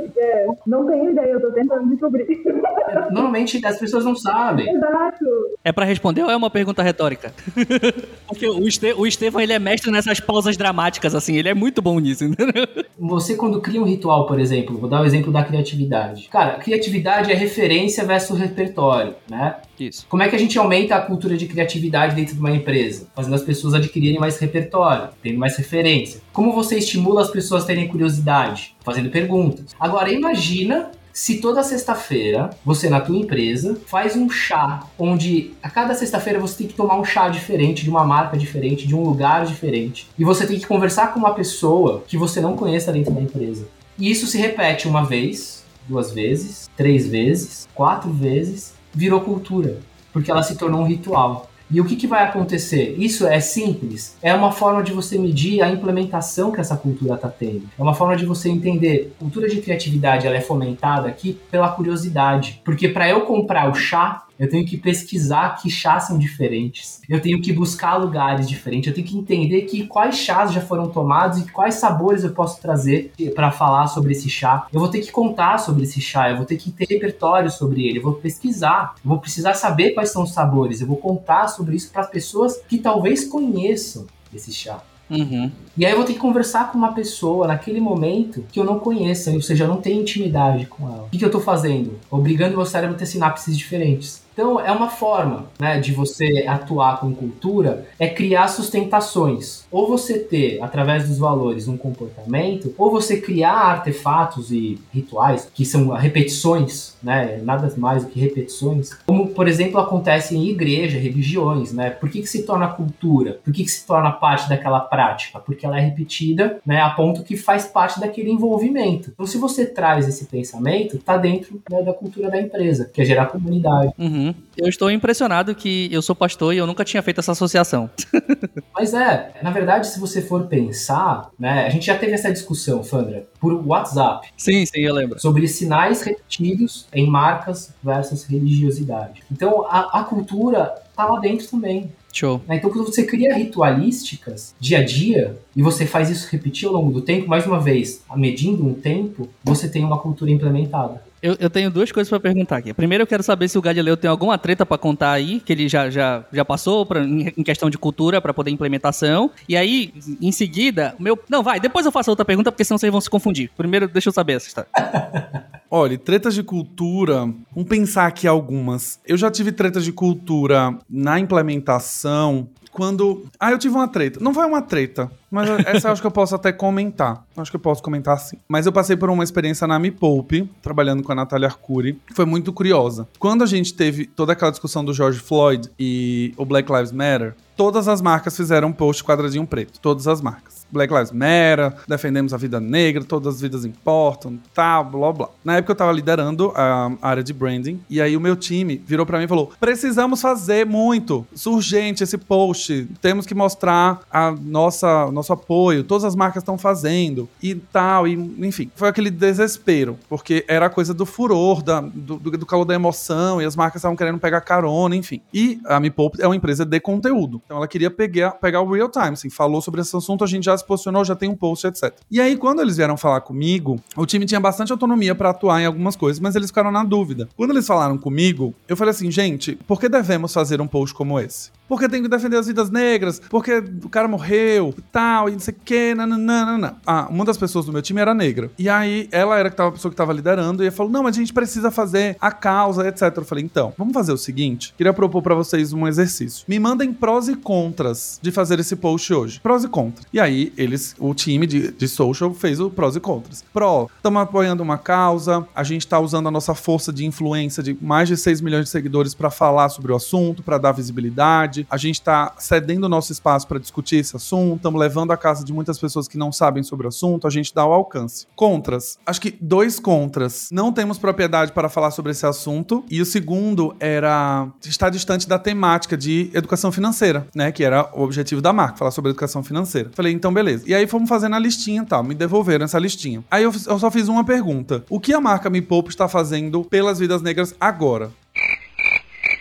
Speaker 2: é, não tenho ideia, eu tô tentando descobrir.
Speaker 3: Normalmente as pessoas não sabem.
Speaker 2: Exato.
Speaker 1: É pra responder ou é uma pergunta retórica? Porque o, Este o Estevão, ele é mestre nessas pausas dramáticas, assim. Ele é muito bom nisso, entendeu?
Speaker 3: Você, quando cria um ritual, por exemplo, vou dar o um exemplo da criatividade. Cara, criatividade é referência versus repertório, né?
Speaker 1: Isso.
Speaker 3: Como é que a gente aumenta a cultura de criatividade dentro de uma empresa? Fazendo as pessoas adquirirem mais repertório, tendo mais referência. Como você estimula as pessoas a terem curiosidade? Fazendo perguntas. Agora, imagina se toda sexta-feira você na tua empresa faz um chá onde a cada sexta-feira você tem que tomar um chá diferente de uma marca diferente, de um lugar diferente, e você tem que conversar com uma pessoa que você não conheça dentro da empresa. E isso se repete uma vez, duas vezes, três vezes, quatro vezes, virou cultura, porque ela se tornou um ritual. E o que, que vai acontecer? Isso é simples. É uma forma de você medir a implementação que essa cultura está tendo. É uma forma de você entender. Cultura de criatividade ela é fomentada aqui pela curiosidade. Porque para eu comprar o chá, eu tenho que pesquisar que chás são diferentes. Eu tenho que buscar lugares diferentes. Eu tenho que entender que quais chás já foram tomados e quais sabores eu posso trazer para falar sobre esse chá. Eu vou ter que contar sobre esse chá. Eu vou ter que ter repertório sobre ele. Eu vou pesquisar. Eu vou precisar saber quais são os sabores. Eu vou contar sobre isso para as pessoas que talvez conheçam esse chá.
Speaker 1: Uhum.
Speaker 3: E aí eu vou ter que conversar com uma pessoa naquele momento que eu não conheça, ou seja, eu não tenho intimidade com ela. O que, que eu estou fazendo? Obrigando meu cérebro a ter sinapses diferentes. Então, é uma forma né, de você atuar com cultura, é criar sustentações. Ou você ter, através dos valores, um comportamento, ou você criar artefatos e rituais, que são repetições, né, nada mais do que repetições, como, por exemplo, acontece em igreja, religiões. Né? Por que, que se torna cultura? Por que, que se torna parte daquela prática? Porque ela é repetida né, a ponto que faz parte daquele envolvimento. Então, se você traz esse pensamento, está dentro né, da cultura da empresa, que é gerar comunidade.
Speaker 1: Uhum. Eu estou impressionado que eu sou pastor e eu nunca tinha feito essa associação.
Speaker 3: Mas é, na verdade, se você for pensar, né, a gente já teve essa discussão, Fandra, por WhatsApp.
Speaker 1: Sim, sim, eu lembro.
Speaker 3: Sobre sinais repetidos em marcas versus religiosidade. Então, a, a cultura tá lá dentro também.
Speaker 1: Show.
Speaker 3: Então, quando você cria ritualísticas dia a dia e você faz isso repetir ao longo do tempo, mais uma vez, medindo um tempo, você tem uma cultura implementada.
Speaker 1: Eu, eu, tenho duas coisas para perguntar aqui. Primeiro, eu quero saber se o Galileu tem alguma treta para contar aí, que ele já, já, já passou pra, em, questão de cultura para poder implementação. E aí, em seguida, meu. Não, vai, depois eu faço outra pergunta, porque senão vocês vão se confundir. Primeiro, deixa eu saber essa história.
Speaker 4: Olha, tretas de cultura, vamos pensar aqui algumas. Eu já tive tretas de cultura na implementação quando. Ah, eu tive uma treta. Não foi uma treta, mas essa eu acho que eu posso até comentar. Acho que eu posso comentar sim. Mas eu passei por uma experiência na Me Poupe, trabalhando com a Natália Arcuri, que foi muito curiosa. Quando a gente teve toda aquela discussão do George Floyd e o Black Lives Matter, todas as marcas fizeram um post quadradinho preto. Todas as marcas. Black Lives Matter, defendemos a vida negra, todas as vidas importam, tá, blá blá. Na época eu tava liderando a área de branding, e aí o meu time virou para mim e falou: precisamos fazer muito, urgente esse post, temos que mostrar a nossa nosso apoio, todas as marcas estão fazendo e tal, e enfim. Foi aquele desespero, porque era a coisa do furor, da, do, do, calor da emoção, e as marcas estavam querendo pegar carona, enfim. E a Me Poupe é uma empresa de conteúdo, então ela queria pegar, pegar o real time, assim, falou sobre esse assunto, a gente já se posicionou, já tem um post, etc. E aí, quando eles vieram falar comigo, o time tinha bastante autonomia para atuar em algumas coisas, mas eles ficaram na dúvida. Quando eles falaram comigo, eu falei assim, gente, por que devemos fazer um post como esse? Porque tem que defender as vidas negras, porque o cara morreu e tal, e não sei o que, nananana. Ah, uma das pessoas do meu time era negra. E aí ela era a pessoa que tava liderando e falou: não, mas a gente precisa fazer a causa, etc. Eu falei: então, vamos fazer o seguinte: queria propor para vocês um exercício. Me mandem prós e contras de fazer esse post hoje. Prós e contras. E aí, eles, o time de, de social fez o prós e contras. Pró, estamos apoiando uma causa, a gente está usando a nossa força de influência de mais de 6 milhões de seguidores para falar sobre o assunto, para dar visibilidade. A gente está cedendo o nosso espaço para discutir esse assunto, estamos levando a casa de muitas pessoas que não sabem sobre o assunto, a gente dá o alcance. Contras. Acho que dois contras. Não temos propriedade para falar sobre esse assunto. E o segundo era estar distante da temática de educação financeira, né? Que era o objetivo da marca, falar sobre educação financeira. Falei, então beleza. E aí fomos fazendo a listinha e tal, me devolveram essa listinha. Aí eu, eu só fiz uma pergunta: o que a marca Me Poupa está fazendo pelas vidas negras agora?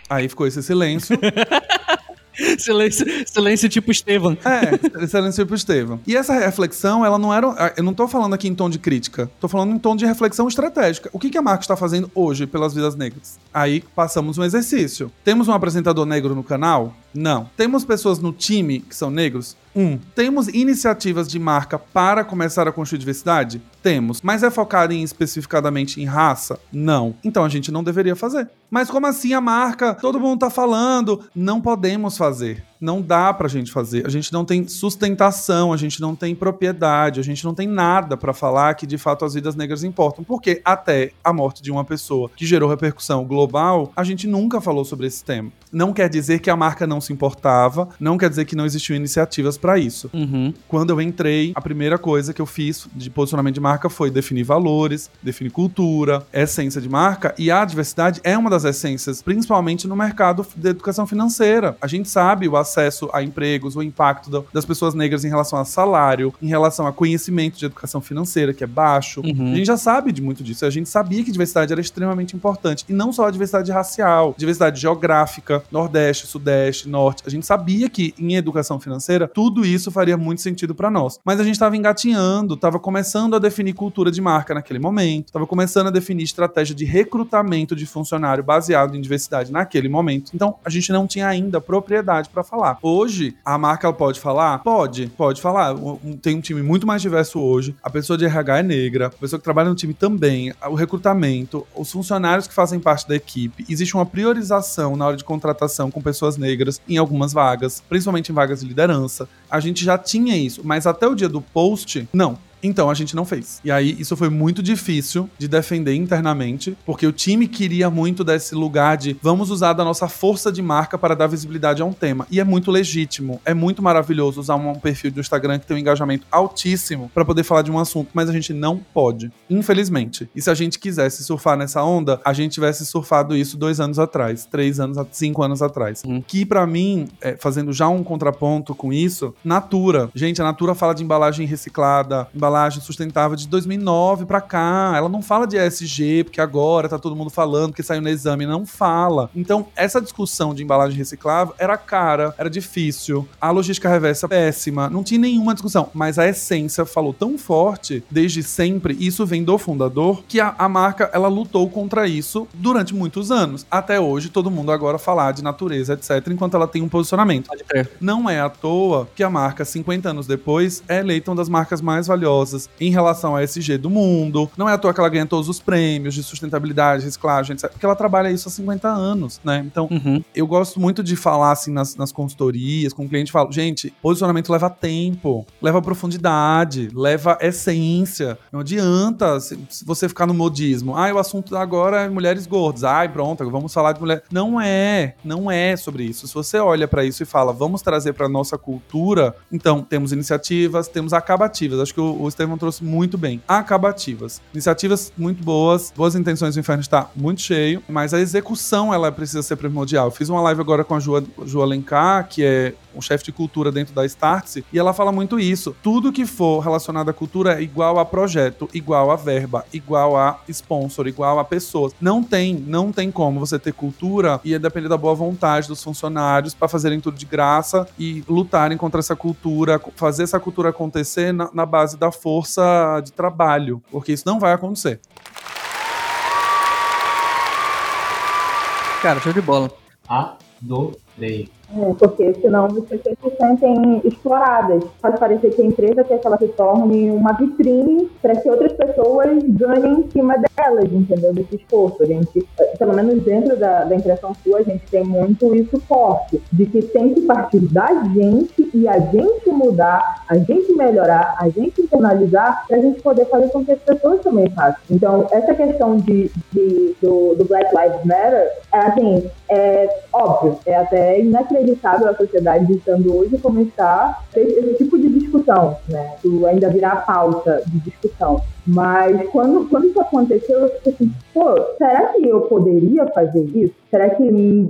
Speaker 4: Aí ficou esse silêncio.
Speaker 1: silêncio, silêncio tipo Estevam.
Speaker 4: É, silêncio tipo Estevam. E essa reflexão, ela não era. Eu não tô falando aqui em tom de crítica, tô falando em tom de reflexão estratégica. O que, que a marca está fazendo hoje pelas vidas negras? Aí passamos um exercício. Temos um apresentador negro no canal? Não. Temos pessoas no time que são negros? Um. Temos iniciativas de marca para começar a construir diversidade? Temos. Mas é focado em especificadamente em raça? Não. Então a gente não deveria fazer. Mas como assim a marca? Todo mundo tá falando. Não podemos fazer. Não dá pra gente fazer. A gente não tem sustentação, a gente não tem propriedade, a gente não tem nada para falar que de fato as vidas negras importam. Porque até a morte de uma pessoa que gerou repercussão global, a gente nunca falou sobre esse tema. Não quer dizer que a marca não se importava, não quer dizer que não existiam iniciativas para isso.
Speaker 1: Uhum.
Speaker 4: Quando eu entrei, a primeira coisa que eu fiz de posicionamento de marca foi definir valores, definir cultura, essência de marca, e a diversidade é uma das essências, principalmente no mercado da educação financeira. A gente sabe o acesso a empregos, o impacto do, das pessoas negras em relação a salário, em relação a conhecimento de educação financeira, que é baixo.
Speaker 1: Uhum.
Speaker 4: A gente já sabe de muito disso. A gente sabia que diversidade era extremamente importante. E não só a diversidade racial, diversidade geográfica, Nordeste, Sudeste, Norte. A gente sabia que em educação financeira tudo isso faria muito sentido para nós. Mas a gente estava engatinhando, estava começando a definir cultura de marca naquele momento, estava começando a definir estratégia de recrutamento de funcionário baseado em diversidade naquele momento. Então a gente não tinha ainda propriedade para falar. Hoje a marca pode falar? Pode, pode falar. Tem um time muito mais diverso hoje. A pessoa de RH é negra, a pessoa que trabalha no time também, o recrutamento, os funcionários que fazem parte da equipe. Existe uma priorização na hora de contratação com pessoas negras em algumas vagas, principalmente em vagas de liderança. A gente já tinha isso, mas até o dia do post, não. Então a gente não fez. E aí isso foi muito difícil de defender internamente, porque o time queria muito desse lugar de vamos usar da nossa força de marca para dar visibilidade a um tema. E é muito legítimo, é muito maravilhoso usar um perfil do Instagram que tem um engajamento altíssimo para poder falar de um assunto, mas a gente não pode, infelizmente. E se a gente quisesse surfar nessa onda, a gente tivesse surfado isso dois anos atrás, três anos, cinco anos atrás.
Speaker 1: Hum.
Speaker 4: Que para mim, é, fazendo já um contraponto com isso, Natura. Gente, a Natura fala de embalagem reciclada, embalagem sustentável de 2009 para cá. Ela não fala de ESG, porque agora tá todo mundo falando que saiu no exame, não fala. Então, essa discussão de embalagem reciclável era cara, era difícil. A logística reversa péssima, não tinha nenhuma discussão, mas a essência falou tão forte desde sempre, e isso vem do fundador, que a, a marca ela lutou contra isso durante muitos anos. Até hoje todo mundo agora falar de natureza, etc, enquanto ela tem um posicionamento. Não é à toa que a marca 50 anos depois é eleita uma das marcas mais valiosas em relação a SG do mundo. Não é à toa que ela ganha todos os prêmios de sustentabilidade, reciclagem, etc. Porque ela trabalha isso há 50 anos, né? Então,
Speaker 1: Uhum.
Speaker 4: eu gosto muito de falar assim nas, nas consultorias, com o cliente, falo, gente, posicionamento leva tempo, leva profundidade, leva essência. Não adianta você ficar no modismo. Ah, o assunto agora é mulheres gordas. Ai, pronto, vamos falar de mulher. Não é, não é sobre isso. Se você olha para isso e fala, vamos trazer para nossa cultura, então temos iniciativas, temos acabativas. Acho que o, o Estevão trouxe muito bem. Acabativas. Iniciativas muito boas, boas intenções, o inferno está muito cheio, mas a execução ela precisa ser primordial. Eu fiz uma live agora com a Ju, Ju Alencar, que é um chefe de cultura dentro da Startse, e ela fala muito isso. Tudo que for relacionado à cultura é igual a projeto, igual a verba, igual a sponsor, igual a pessoas. Não tem, não tem como você ter cultura e depender da boa vontade dos funcionários para fazerem tudo de graça e lutarem contra essa cultura, fazer essa cultura acontecer na, na base da força de trabalho, porque isso não vai acontecer.
Speaker 1: Cara, show de bola.
Speaker 3: Adorei.
Speaker 2: É, porque senão vocês se sentem exploradas. Pode parecer que a empresa quer que ela se torne uma vitrine para que outras pessoas ganhem em cima delas, entendeu? Desse esforço. A gente, pelo menos dentro da, da impressão sua, a gente tem muito isso forte, de que tem que partir da gente e a gente mudar, a gente melhorar, a gente internalizar, para a gente poder fazer com que as pessoas também façam. Então, essa questão de, de do, do Black Lives Matter, é assim, é óbvio, é até inacreditável a sociedade estando hoje como está esse tipo de discussão, né? Tu ainda virar pauta de discussão. Mas quando, quando isso aconteceu, eu fiquei assim, pô, será que eu poderia fazer isso? Será que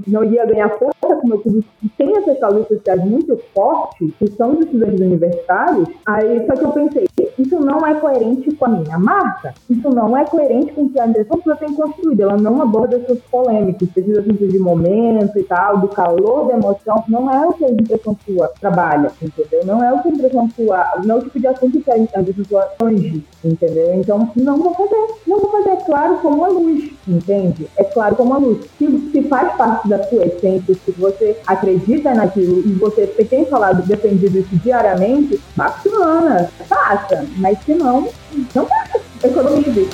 Speaker 2: não ia ganhar força com meu público que tem essas causas sociais muito fortes, que são os estudantes universitários? Aí só que eu pensei, isso não é coerente com a minha marca, isso não é coerente com o que a direção que eu construído, ela não aborda essas polêmicas, precisa de momento e tal, do calor da emoção, não é o que a impressão sua trabalha, entendeu? Não é o que a impressão sua, não é o tipo de assunto que a impressão sua tange, entendeu? Então, não vou fazer, não vou fazer, é claro como a luz, entende? É claro como a luz. Se, se faz parte da sua essência, se você acredita naquilo e você tem falado, defendido isso diariamente, bacana, faça, mas se não, não faça, economize.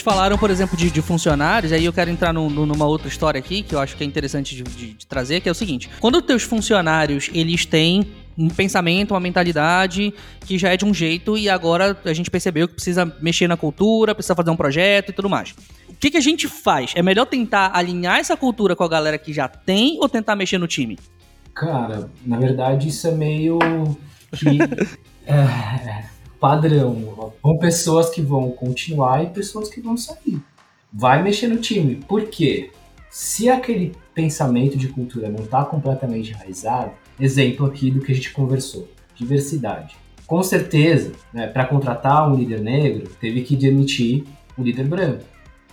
Speaker 1: Vocês falaram, por exemplo, de, de, funcionários, aí eu quero entrar no, no, numa outra história aqui, que eu acho que é interessante de, de, de trazer, que é o seguinte. Quando os teus funcionários, eles têm um pensamento, uma mentalidade que já é de um jeito e agora a gente percebeu que precisa mexer na cultura, precisa fazer um projeto e tudo mais. O que, que a gente faz? É melhor tentar alinhar essa cultura com a galera que já tem ou tentar mexer no time?
Speaker 3: Cara, na verdade isso é meio que é, padrão. Vão pessoas que vão continuar e pessoas que vão sair. Vai mexer no time. Por quê? Se aquele pensamento de cultura não está completamente enraizado, exemplo aqui do que a gente conversou, diversidade. Com certeza, né, para contratar um líder negro, teve que demitir o líder branco.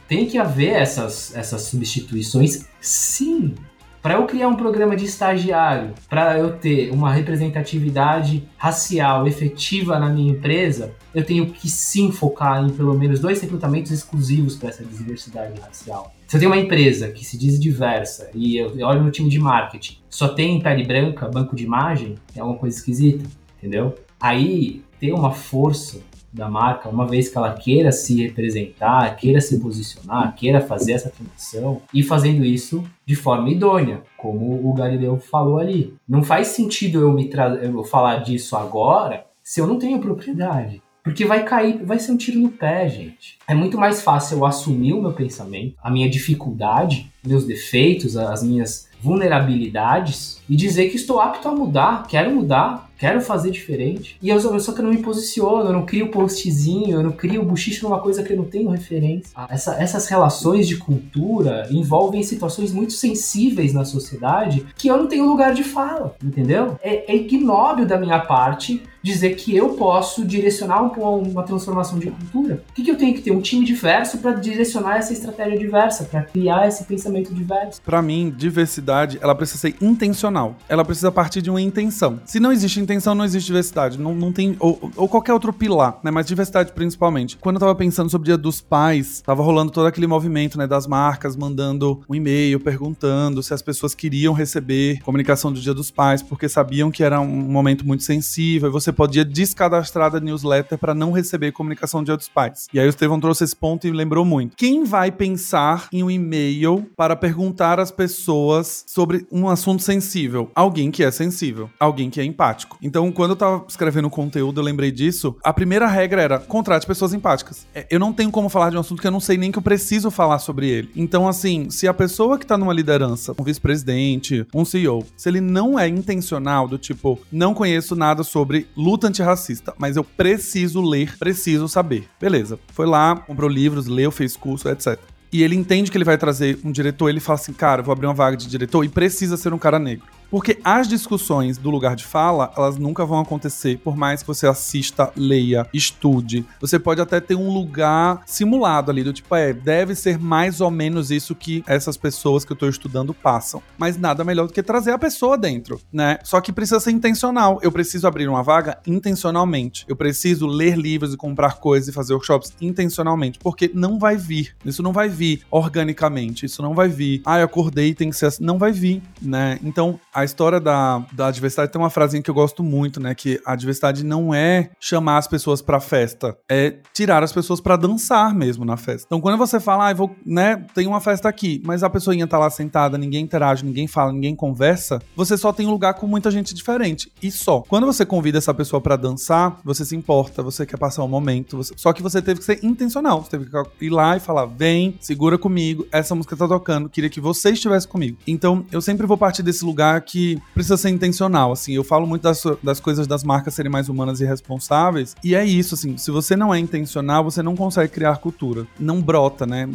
Speaker 3: Tem que haver essas, essas substituições, sim, para eu criar um programa de estagiário, para eu ter uma representatividade racial efetiva na minha empresa, eu tenho que sim focar em pelo menos dois recrutamentos exclusivos para essa diversidade racial. Se eu tenho uma empresa que se diz diversa e eu olho no time de marketing, só tem pele branca, banco de imagem, tem alguma coisa esquisita, entendeu? Aí tem uma força da marca, uma vez que ela queira se representar, queira se posicionar, queira fazer essa transição e fazendo isso de forma idônea, como o Galileu falou ali. Não faz sentido eu me eu falar disso agora se eu não tenho propriedade. Porque vai cair, vai ser um tiro no pé, gente. É muito mais fácil eu assumir o meu pensamento, a minha dificuldade, meus defeitos, as minhas vulnerabilidades e dizer que estou apto a mudar, quero mudar, quero fazer diferente. E eu, só que eu não me posiciono, eu não crio postzinho, eu não crio buchicho numa coisa que eu não tenho referência. Ah, essa, essas relações de cultura envolvem situações muito sensíveis na sociedade que eu não tenho lugar de fala, entendeu? É, é ignóbil da minha parte dizer que eu posso direcionar uma transformação de cultura. O que, que eu tenho que ter? Um time diverso para direcionar essa estratégia diversa, para criar esse pensamento diverso.
Speaker 4: Para mim, diversidade, ela precisa ser intencional. Ela precisa partir de uma intenção. Se não existe intenção, não existe diversidade. Não, não tem. Ou, ou qualquer outro pilar, né? Mas diversidade principalmente. Quando eu tava pensando sobre o Dia dos Pais, tava rolando todo aquele movimento, né? Das marcas mandando um e-mail perguntando se as pessoas queriam receber comunicação do Dia dos Pais, porque sabiam que era um momento muito sensível e você podia descadastrar da newsletter para não receber comunicação do Dia dos Pais. E aí o Estevão trouxe esse ponto e lembrou muito. Quem vai pensar em um e-mail para perguntar às pessoas sobre um assunto sensível? Alguém que é sensível, alguém que é empático. Então, quando eu tava escrevendo conteúdo, eu lembrei disso. A primeira regra era contrate pessoas empáticas. É, eu não tenho como falar de um assunto que eu não sei nem que eu preciso falar sobre ele. Então, assim, se a pessoa que tá numa liderança, um vice-presidente, um CEO, se ele não é intencional, do tipo, não conheço nada sobre luta antirracista, mas eu preciso ler, preciso saber. Beleza. Foi lá, comprou livros, leu, fez curso, etc e ele entende que ele vai trazer um diretor, ele fala assim, cara, vou abrir uma vaga de diretor e precisa ser um cara negro. Porque as discussões do lugar de fala, elas nunca vão acontecer, por mais que você assista, leia, estude. Você pode até ter um lugar simulado ali, do tipo, é, deve ser mais ou menos isso que essas pessoas que eu tô estudando passam. Mas nada melhor do que trazer a pessoa dentro, né? Só que precisa ser intencional. Eu preciso abrir uma vaga intencionalmente. Eu preciso ler livros e comprar coisas e fazer workshops intencionalmente, porque não vai vir. Isso não vai vir organicamente. Isso não vai vir. Ah, eu acordei, tem que ser assim. Não vai vir, né? Então, a história da, da diversidade tem uma frasinha que eu gosto muito, né? Que a diversidade não é chamar as pessoas pra festa, é tirar as pessoas para dançar mesmo na festa. Então, quando você fala, ah, vou, né, tem uma festa aqui, mas a pessoinha tá lá sentada, ninguém interage, ninguém fala, ninguém conversa, você só tem um lugar com muita gente diferente. E só. Quando você convida essa pessoa para dançar, você se importa, você quer passar um momento, você... só que você teve que ser intencional. Você teve que ir lá e falar: vem, segura comigo, essa música tá tocando, queria que você estivesse comigo. Então, eu sempre vou partir desse lugar que precisa ser intencional, assim. Eu falo muito das, das coisas das marcas serem mais humanas e responsáveis, e é isso, assim. Se você não é intencional, você não consegue criar cultura. Não brota, né?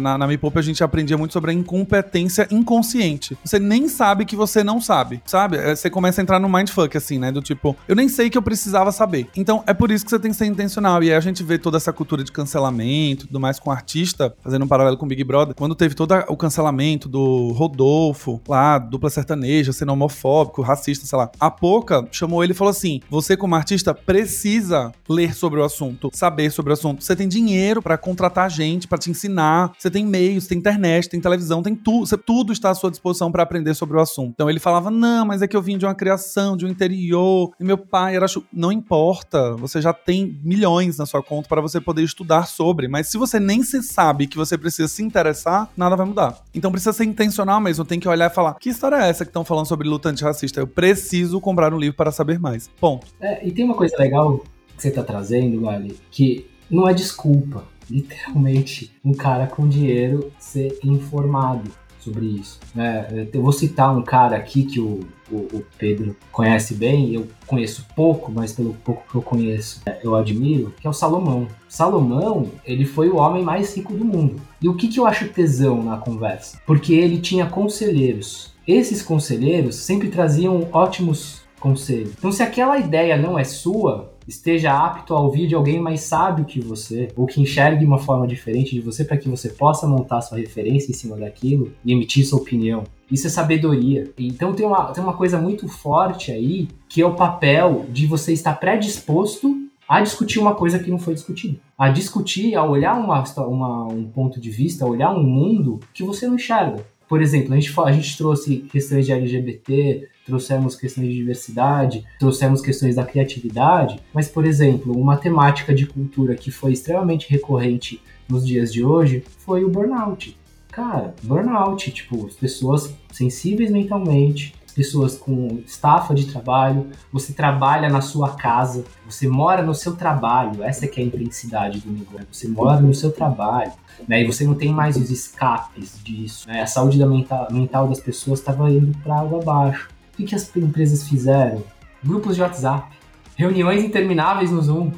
Speaker 4: Na, na Me Poupa a gente aprendia muito sobre a incompetência inconsciente. Você nem sabe que você não sabe, sabe? É, você começa a entrar no mindfuck, assim, né? Do tipo, eu nem sei que eu precisava saber. Então, é por isso que você tem que ser intencional. E aí a gente vê toda essa cultura de cancelamento e tudo mais com artista, fazendo um paralelo com o Big Brother, quando teve todo o cancelamento do Rodolfo, lá, dupla sertaneja, sendo homofóbico, racista, sei lá. A Poca chamou ele e falou assim: você, como artista, precisa ler sobre o assunto, saber sobre o assunto. Você tem dinheiro para contratar gente, para te ensinar. Você tem meios, tem internet, tem televisão, tem tudo. Tudo está à sua disposição para aprender sobre o assunto. Então ele falava: não, mas é que eu vim de uma criação, de um interior, e meu pai era. Não importa, você já tem milhões na sua conta para você poder estudar sobre. Mas se você nem se sabe que você precisa se interessar, nada vai mudar. Então precisa ser intencional mesmo. Tem que olhar e falar: que história é essa que estão falando sobre luta antirracista. Eu preciso comprar um livro para saber mais. Ponto.
Speaker 3: É, e tem uma coisa legal que você está trazendo, Gali, que não é desculpa. Literalmente, um cara com dinheiro ser informado sobre isso. É, eu vou citar um cara aqui que o, o, o, Pedro conhece bem, eu conheço pouco, mas pelo pouco que eu conheço, é, eu admiro, que é o Salomão. Salomão, ele foi o homem mais rico do mundo. E o que, que eu acho tesão na conversa? Porque ele tinha conselheiros esses conselheiros sempre traziam ótimos conselhos. Então, se aquela ideia não é sua, esteja apto a ouvir de alguém mais sábio que você, ou que enxergue uma forma diferente de você, para que você possa montar sua referência em cima daquilo e emitir sua opinião. Isso é sabedoria. Então tem uma, tem uma coisa muito forte aí, que é o papel de você estar predisposto a discutir uma coisa que não foi discutida. A discutir, a olhar uma, uma, um ponto de vista, a olhar um mundo que você não enxerga. Por exemplo, a gente, a gente trouxe questões de LGBT, trouxemos questões de diversidade, trouxemos questões da criatividade, mas, por exemplo, uma temática de cultura que foi extremamente recorrente nos dias de hoje foi o burnout. Cara, burnout, tipo, as pessoas sensíveis mentalmente, pessoas com estafa de trabalho, você trabalha na sua casa, você mora no seu trabalho, essa que é a intensidade do negócio, você mora no seu trabalho, né, e você não tem mais os escapes disso, né, a saúde da mental, mental das pessoas estava indo para água abaixo. O que, que as empresas fizeram? Grupos de WhatsApp, reuniões intermináveis no Zoom,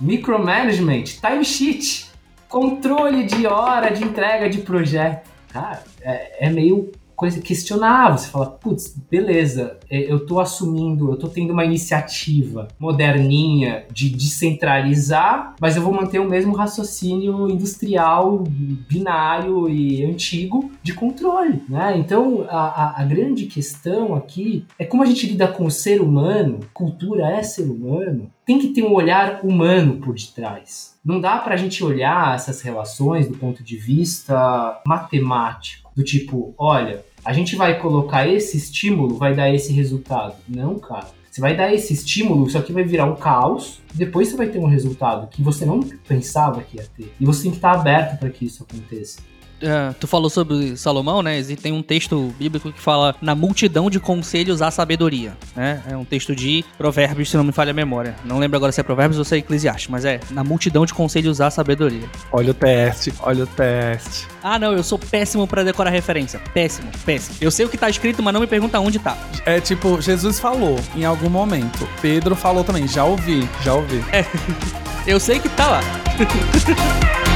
Speaker 3: micromanagement, timesheet, controle de hora de entrega de projeto. Cara, é, é meio coisa questionável. Você fala, putz, beleza, é, eu tô assumindo, eu tô tendo uma iniciativa moderninha de descentralizar, mas eu vou manter o mesmo raciocínio industrial, binário e antigo de controle, né? Então, a, a, a grande questão aqui é como a gente lida com o ser humano, cultura é ser humano, tem que ter um olhar humano por detrás. Não dá para a gente olhar essas relações do ponto de vista matemático, do tipo, olha, a gente vai colocar esse estímulo, vai dar esse resultado. Não, cara. Você vai dar esse estímulo, isso aqui vai virar um caos, depois você vai ter um resultado que você não pensava que ia ter. E você tem que estar aberto para que isso aconteça.
Speaker 1: Uh, tu falou sobre Salomão, né? Tem um texto bíblico que fala na multidão de conselhos há sabedoria, né? É um texto de Provérbios, se não me falha a memória. Não lembro agora se é Provérbios ou se é Eclesiastes, mas é na multidão de conselhos há sabedoria.
Speaker 4: Olha o teste, olha o teste.
Speaker 1: Ah, não, eu sou péssimo para decorar referência. Péssimo, péssimo. Eu sei o que tá escrito, mas não me pergunta onde tá.
Speaker 4: É tipo, Jesus falou em algum momento. Pedro falou também, já ouvi, já ouvi.
Speaker 1: É. Eu sei que tá lá.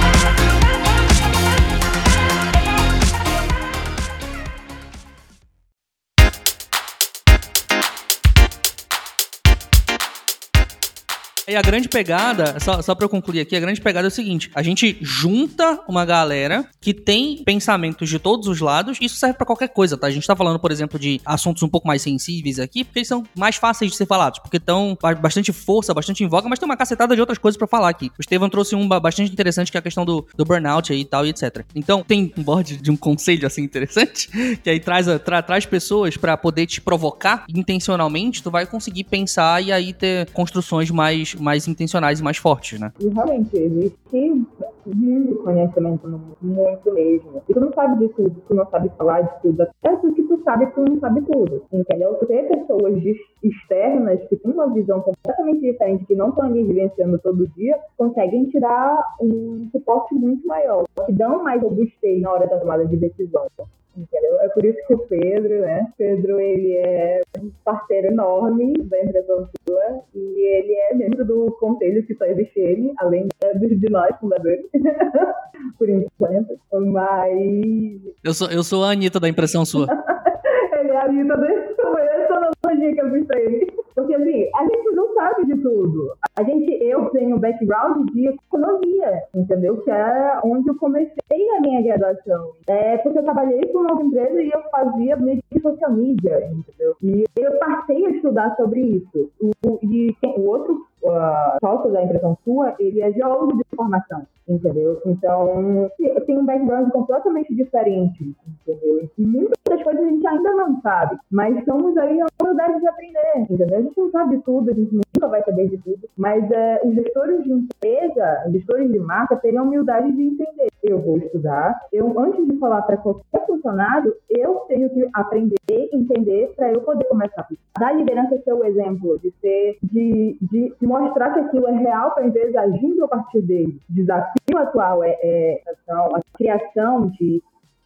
Speaker 1: E a grande pegada, só, só pra eu concluir aqui, a grande pegada é o seguinte: a gente junta uma galera que tem pensamentos de todos os lados, isso serve para qualquer coisa, tá? A gente tá falando, por exemplo, de assuntos um pouco mais sensíveis aqui, porque eles são mais fáceis de ser falados, porque estão bastante força, bastante em voga, mas tem uma cacetada de outras coisas para falar aqui. O Estevam trouxe um bastante interessante, que é a questão do, do burnout aí e tal, e etc. Então, tem um board de um conselho assim interessante, que aí traz, tra, traz pessoas para poder te provocar intencionalmente, tu vai conseguir pensar e aí ter construções mais mais, intencionais e mais fortes, né?
Speaker 2: E realmente existe muito conhecimento no mundo, muito mesmo. E tu não sabe de tudo, tu não sabe falar de tudo. Até que tu sabe, tu não sabe tudo. Entendeu? Tu tem pessoas externas que têm uma visão completamente diferente, que não estão ali vivenciando todo dia, conseguem tirar um suporte muito maior, que dão mais robustez na hora da tomada de decisão. Entendeu? É por isso que o Pedro, né? Pedro, ele é um parceiro enorme da empresa sua e ele é membro do conselho que só existe ele, além de nós, fundadores, por enquanto. Mas...
Speaker 1: Eu sou, eu sou a Anitta da impressão sua.
Speaker 2: ele é a Anitta da eu fiz pra ele. Porque assim, a gente não sabe de tudo. A gente, eu tenho background de economia, entendeu? Que é onde eu comecei a minha graduação. É porque eu trabalhei com uma empresa e eu fazia meio de social media, entendeu? E eu passei a estudar sobre isso. O, e o outro uh, sócio da impressão sua, ele é geólogo de formação, entendeu? Então, tem um background completamente diferente, entendeu? E muitas coisas a gente ainda não sabe, mas estamos aí a humildade de aprender, entendeu? A gente não sabe tudo, a gente nunca vai saber de tudo, mas é, os gestores de empresa, os gestores de marca, teriam a humildade de entender. Eu vou estudar, eu, antes de falar para qualquer funcionário, eu tenho que aprender, entender, para eu poder começar Da liderança ser o exemplo, de ser, de, de mostrar que aquilo é real para a empresa agindo a partir dele. O desafio atual é, é a criação de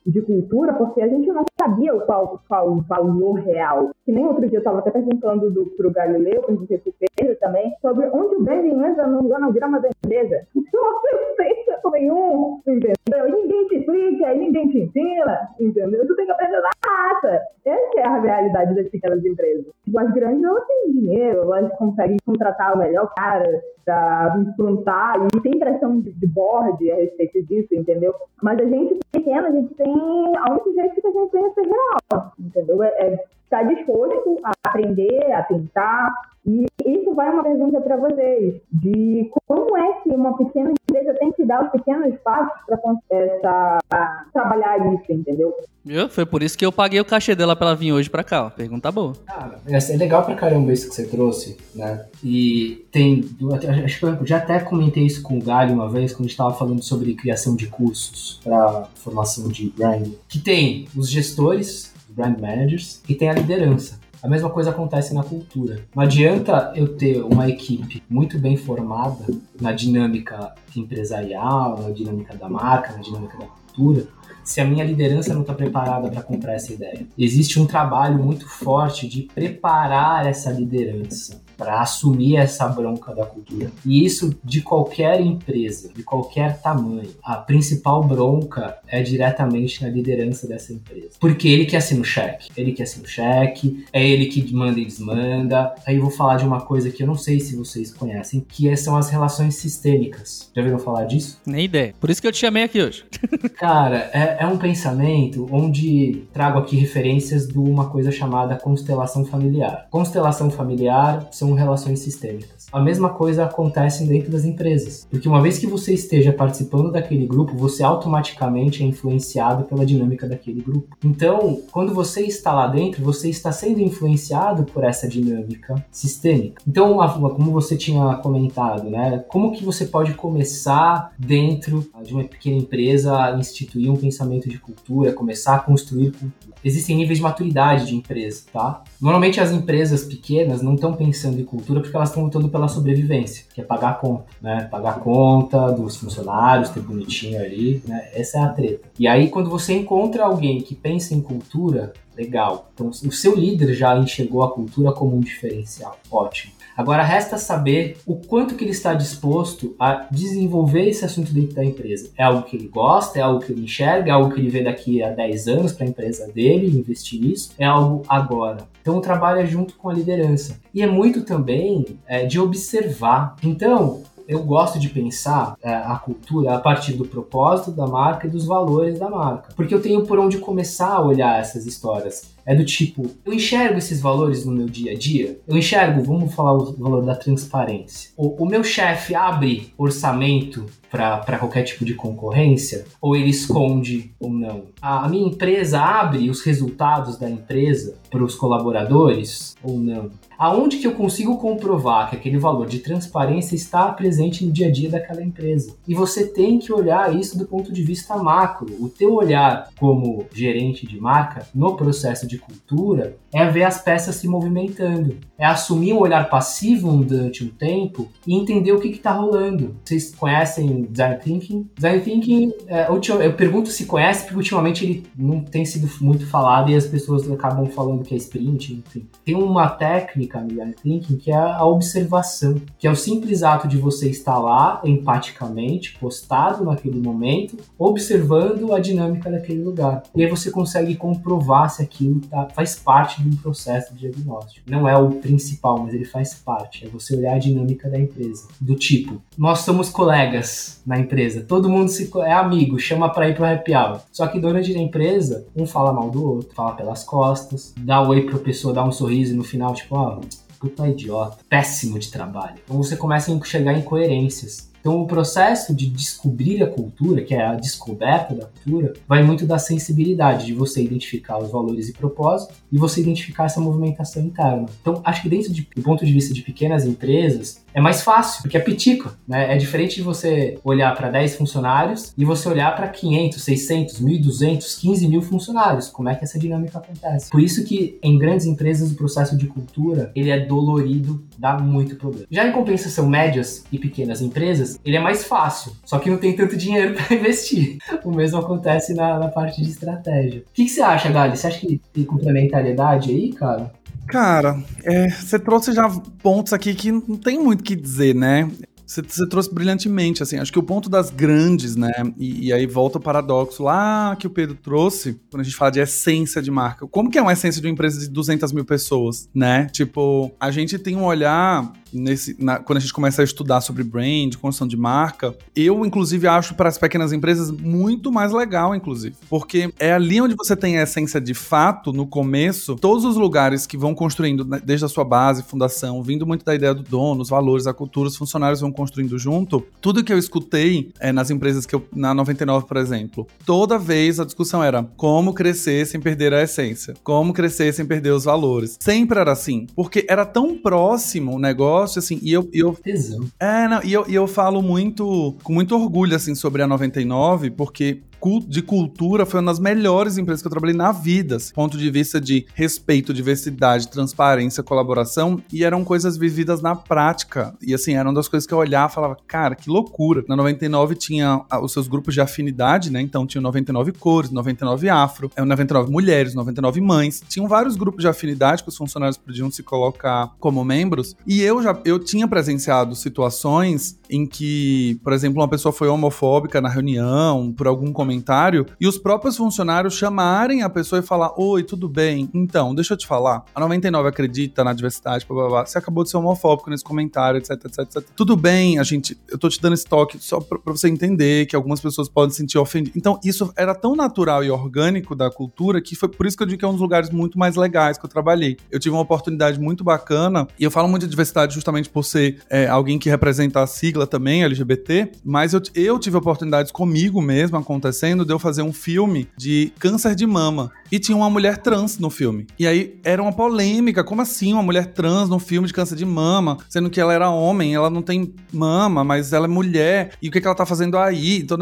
Speaker 2: de cultura, porque a gente não sabia qual, qual o valor real. Que nem outro dia eu estava até perguntando para o Galileu, para o Pedro também, sobre onde o branding entra no organograma da empresa. Não pensa nenhum, entendeu? E ninguém te explica, ninguém te ensina, entendeu? Tu tem que aprender na raça. Essa é a realidade das pequenas empresas. As grandes, elas têm dinheiro, elas conseguem contratar o melhor cara para implantar e tem pressão de, de board a respeito disso, entendeu? Mas a gente pequena, a gente tem a única jeito que a gente tem é ser real, entendeu? É, é estar disposto a aprender, a tentar. E isso vai uma pergunta para vocês, de como é que uma pequena empresa tem que dar os pequenos passos para trabalhar isso, entendeu?
Speaker 1: Viu? Foi por isso que eu paguei o cachê dela para ela vir hoje para cá, ó. Pergunta boa.
Speaker 3: Cara, é legal pra caramba isso que você trouxe, né? E tem, acho que eu já até comentei isso com o Galho uma vez, quando a gente estava falando sobre criação de cursos para formação de branding, que tem os gestores, brand managers, e tem a liderança. A mesma coisa acontece na cultura. Não adianta eu ter uma equipe muito bem formada na dinâmica empresarial, na dinâmica da marca, na dinâmica da cultura, se a minha liderança não está preparada para comprar essa ideia. Existe um trabalho muito forte de preparar essa liderança para assumir essa bronca da cultura. E isso de qualquer empresa, de qualquer tamanho. A principal bronca é diretamente na liderança dessa empresa. Porque ele que assina o cheque. Ele que assina o cheque, é ele que manda e desmanda. Aí eu vou falar de uma coisa que eu não sei se vocês conhecem, que são as relações sistêmicas. Já viram falar disso?
Speaker 1: Nem ideia. Por isso que eu te chamei aqui hoje.
Speaker 3: Cara, é, é um pensamento onde trago aqui referências de uma coisa chamada constelação familiar. Constelação familiar são são relações sistêmicas. A mesma coisa acontece dentro das empresas, porque uma vez que você esteja participando daquele grupo, você automaticamente é influenciado pela dinâmica daquele grupo. Então, quando você está lá dentro, você está sendo influenciado por essa dinâmica sistêmica. Então, como você tinha comentado, né, como que você pode começar dentro de uma pequena empresa a instituir um pensamento de cultura, começar a construir cultura? Existem níveis de maturidade de empresa, tá? Normalmente as empresas pequenas não estão pensando cultura porque elas estão lutando pela sobrevivência, que é pagar a conta, né? Pagar a conta dos funcionários, ter bonitinho ali, né? Essa é a treta. E aí quando você encontra alguém que pensa em cultura, legal. Então o seu líder já enxergou a cultura como um diferencial. Ótimo. Agora resta saber o quanto que ele está disposto a desenvolver esse assunto dentro da empresa. É algo que ele gosta, é algo que ele enxerga, é algo que ele vê daqui a 10 anos para a empresa dele investir nisso, é algo agora. Então trabalha junto com a liderança. E é muito também é, de observar. Então, eu gosto de pensar é, a cultura a partir do propósito da marca e dos valores da marca. Porque eu tenho por onde começar a olhar essas histórias. É do tipo, eu enxergo esses valores no meu dia a dia. Eu enxergo, vamos falar o valor da transparência. O, o meu chefe abre orçamento para qualquer tipo de concorrência? Ou ele esconde ou não? A, a minha empresa abre os resultados da empresa para os colaboradores ou não? Aonde que eu consigo comprovar que aquele valor de transparência está presente no dia a dia daquela empresa? E você tem que olhar isso do ponto de vista macro. O teu olhar como gerente de marca no processo de cultura é ver as peças se movimentando, é assumir um olhar passivo durante um tempo e entender o que está rolando. Vocês conhecem Design Thinking? Design Thinking, é, eu pergunto se conhece porque ultimamente ele não tem sido muito falado e as pessoas acabam falando que é sprint, enfim. Tem uma técnica no Design Thinking que é a observação, que é o simples ato de você estar lá empaticamente, postado naquele momento, observando a dinâmica daquele lugar. E aí você consegue comprovar se aquilo tá, faz parte de um processo de diagnóstico. Não é o principal, mas ele faz parte. É você olhar a dinâmica da empresa. Do tipo, nós somos colegas na empresa, todo mundo se, é amigo, chama pra ir pro happy hour. Só que durante a empresa, um fala mal do outro, fala pelas costas, dá oi pra pessoa, dá um sorriso e no final, tipo, ó, oh, puta idiota, péssimo de trabalho. Então você começa a enxergar incoerências. Então, o processo de descobrir a cultura, que é a descoberta da cultura, vai muito da sensibilidade de você identificar os valores e propósitos e você identificar essa movimentação interna. Então, acho que dentro de, do ponto de vista de pequenas empresas, é mais fácil, porque é pitico, né? É diferente de você olhar para 10 funcionários e você olhar para 500, 600, 1.200, 15 mil funcionários. Como é que essa dinâmica acontece? Por isso que em grandes empresas o processo de cultura ele é dolorido, dá muito problema. Já em compensação médias e pequenas empresas, ele é mais fácil, só que não tem tanto dinheiro para investir. O mesmo acontece na, na, parte de estratégia. O que, que você acha, Gali? Você acha que tem complementariedade aí, cara?
Speaker 4: Cara, é, você trouxe já pontos aqui que não tem muito o que dizer, né? Você, você, trouxe brilhantemente, assim, acho que o ponto das grandes, né, e, e, aí volta o paradoxo lá que o Pedro trouxe, quando a gente fala de essência de marca. Como que é uma essência de uma empresa de 200 mil pessoas, né? Tipo, a gente tem um olhar nesse, na, quando a gente começa a estudar sobre brand, construção de marca, eu, inclusive, acho para as pequenas empresas muito mais legal, inclusive. Porque é ali onde você tem a essência de fato, no começo, todos os lugares que vão construindo, né, desde a sua base, fundação, vindo muito da ideia do dono, os valores, a cultura, os funcionários vão construindo junto. Tudo que eu escutei é, nas empresas que eu, na 99, por exemplo, toda vez a discussão era como crescer sem perder a essência, como crescer sem perder os valores. Sempre era assim, porque era tão próximo o negócio assim, e eu. E eu É, não, e eu, e eu falo muito, com muito orgulho, assim, sobre a 99, porque de cultura foi uma das melhores empresas que eu trabalhei na vida. Assim, ponto de vista de respeito, diversidade, transparência, colaboração. E eram coisas vividas na prática. E assim, eram das coisas que eu olhava e falava, cara, que loucura. Na 99 tinha os seus grupos de afinidade, né? Então tinha 99 cores, 99 afro, 99 é, mulheres, 99 mães. Tinham vários grupos de afinidade que os funcionários podiam se colocar como membros. E eu já eu tinha presenciado situações em que, por exemplo, uma pessoa foi homofóbica na reunião por algum comentário comentário e os próprios funcionários chamarem a pessoa e falar: Oi, tudo bem? Então, deixa eu te falar. A 99 acredita na diversidade, blá, blá, blá. Você acabou de ser homofóbico nesse comentário, etc, etc, etc. Tudo bem, a gente. Eu tô te dando esse toque só pra, pra você entender que algumas pessoas podem se sentir ofendidas. Então, isso era tão natural e orgânico da cultura que foi por isso que eu digo que é um dos lugares muito mais legais que eu trabalhei. Eu tive uma oportunidade muito bacana, e eu falo muito de diversidade justamente por ser é, alguém que representa a sigla também, LGBT, mas eu, eu tive oportunidades comigo mesmo acontecendo de eu fazer um filme de câncer de mama. E tinha uma mulher trans no filme. E aí era uma polêmica. Como assim uma mulher trans num filme de câncer de mama? Sendo que ela era homem, ela não tem mama, mas ela é mulher. E o que, que ela tá fazendo aí? Então.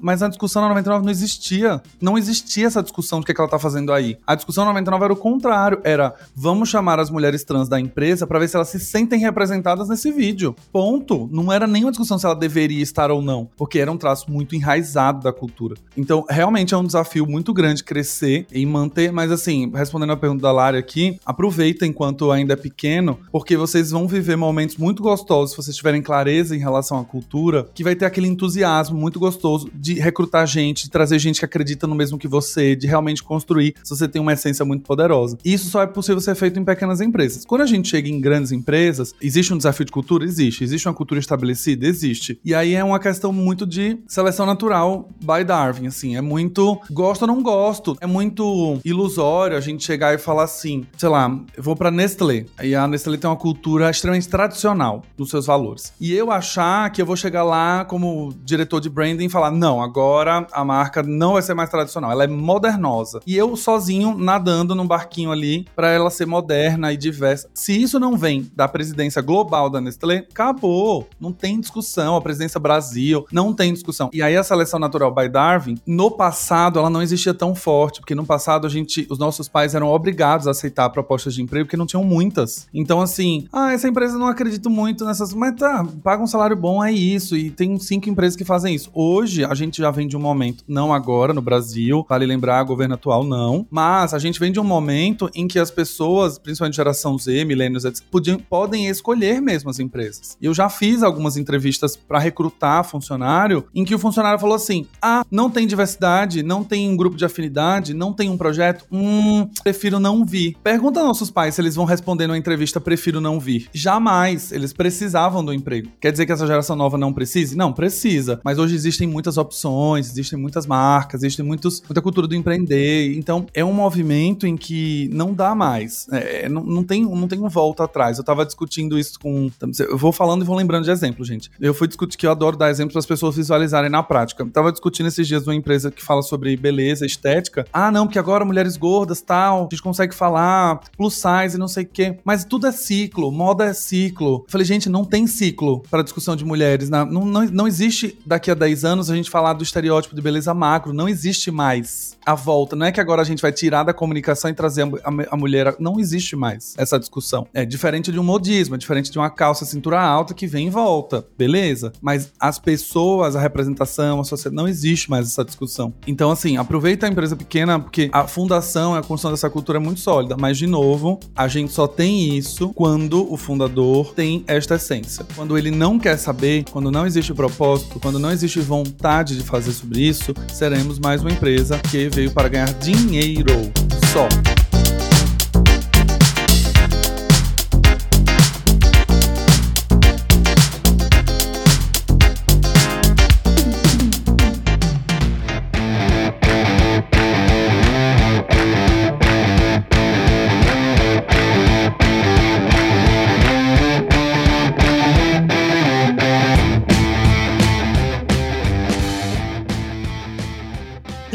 Speaker 4: Mas a discussão na 99 não existia. Não existia essa discussão de o que, que ela tá fazendo aí. A discussão na 99 era o contrário. Era vamos chamar as mulheres trans da empresa para ver se elas se sentem representadas nesse vídeo. Ponto. Não era nenhuma discussão se ela deveria estar ou não. Porque era um traço muito enraizado da cultura. Então, realmente é um desafio muito grande crescer e manter. Mas assim, respondendo a pergunta da Lara aqui, aproveita enquanto ainda é pequeno, porque vocês vão viver momentos muito gostosos se vocês tiverem clareza em relação à cultura, que vai ter aquele entusiasmo muito gostoso de recrutar gente, de trazer gente que acredita no mesmo que você, de realmente construir, se você tem uma essência muito poderosa. E isso só é possível ser feito em pequenas empresas. Quando a gente chega em grandes empresas, existe um desafio de cultura? Existe. Existe uma cultura estabelecida? Existe. E aí é uma questão muito de seleção natural by Darwin, assim. É muito gosto ou não gosto. É muito ilusório a gente chegar e falar assim, sei lá, eu vou pra Nestlé. E a Nestlé tem uma cultura extremamente tradicional dos seus valores. E eu achar que eu vou chegar lá como diretor de branding e falar, não, agora a marca não vai ser mais tradicional, ela é modernosa. E eu sozinho nadando num barquinho ali para ela ser moderna e diversa. Se isso não vem da presidência global da Nestlé, acabou. Não tem discussão. A presidência Brasil, não tem discussão. E aí a seleção natural by Darwin, no passado, ela não existia tão forte, porque no passado a gente, os nossos pais eram obrigados a aceitar propostas de emprego porque não tinham muitas. Então, assim, ah, essa empresa não acredito muito nessas, mas tá, paga um salário bom, é isso. E tem cinco empresas que fazem isso. Hoje, a gente já vem de um momento, não agora no Brasil, vale lembrar, governo atual não, mas a gente vem de um momento em que as pessoas, principalmente geração Z, milênios, podiam, podem escolher mesmo as empresas. Eu já fiz algumas entrevistas para recrutar funcionário em que o funcionário falou assim: ah, não tem diversidade, não tem um grupo de afinidade, não tem um projeto, hum, prefiro não vir. Pergunta aos nossos pais se eles vão responder numa entrevista, prefiro não vir. Jamais. Eles precisavam do emprego. Quer dizer que essa geração nova não precise? Não, precisa. Mas hoje existem muitas opções, existem muitas marcas, existe muitos, muita cultura do empreender. Então, é um movimento em que não dá mais. É, não, não, tem, não tem um volta atrás. Eu tava discutindo isso com. Eu vou falando e vou lembrando de exemplo, gente. Eu fui discutir que eu adoro dar exemplos para as pessoas visualizarem na prática. Eu tava discutindo esses dias uma empresa que fala sobre beleza, estética. Ah, não, porque agora mulheres gordas, tal, a gente consegue falar plus size, não sei o quê. Mas tudo é ciclo, moda é ciclo. Eu falei, gente, não tem ciclo para discussão de mulheres. Não, não, não existe daqui a 10 anos a gente falar do estereótipo de beleza macro. Não existe mais a volta. Não é que agora a gente vai tirar da comunicação e trazer a, a, a mulher. Não existe mais essa discussão. É diferente de um modismo, é diferente de uma calça cintura alta que vem e volta. Beleza? Mas as pessoas, a representação, a sociedade, não existe mais essa discussão. Então, assim, aproveita a empresa pequena, porque a fundação, a construção dessa cultura é muito sólida. Mas, de novo, a gente só tem isso quando o fundador tem esta essência. Quando ele não quer saber, quando não existe propósito, quando não existe vontade de fazer sobre isso, seremos mais uma empresa que veio para ganhar dinheiro só.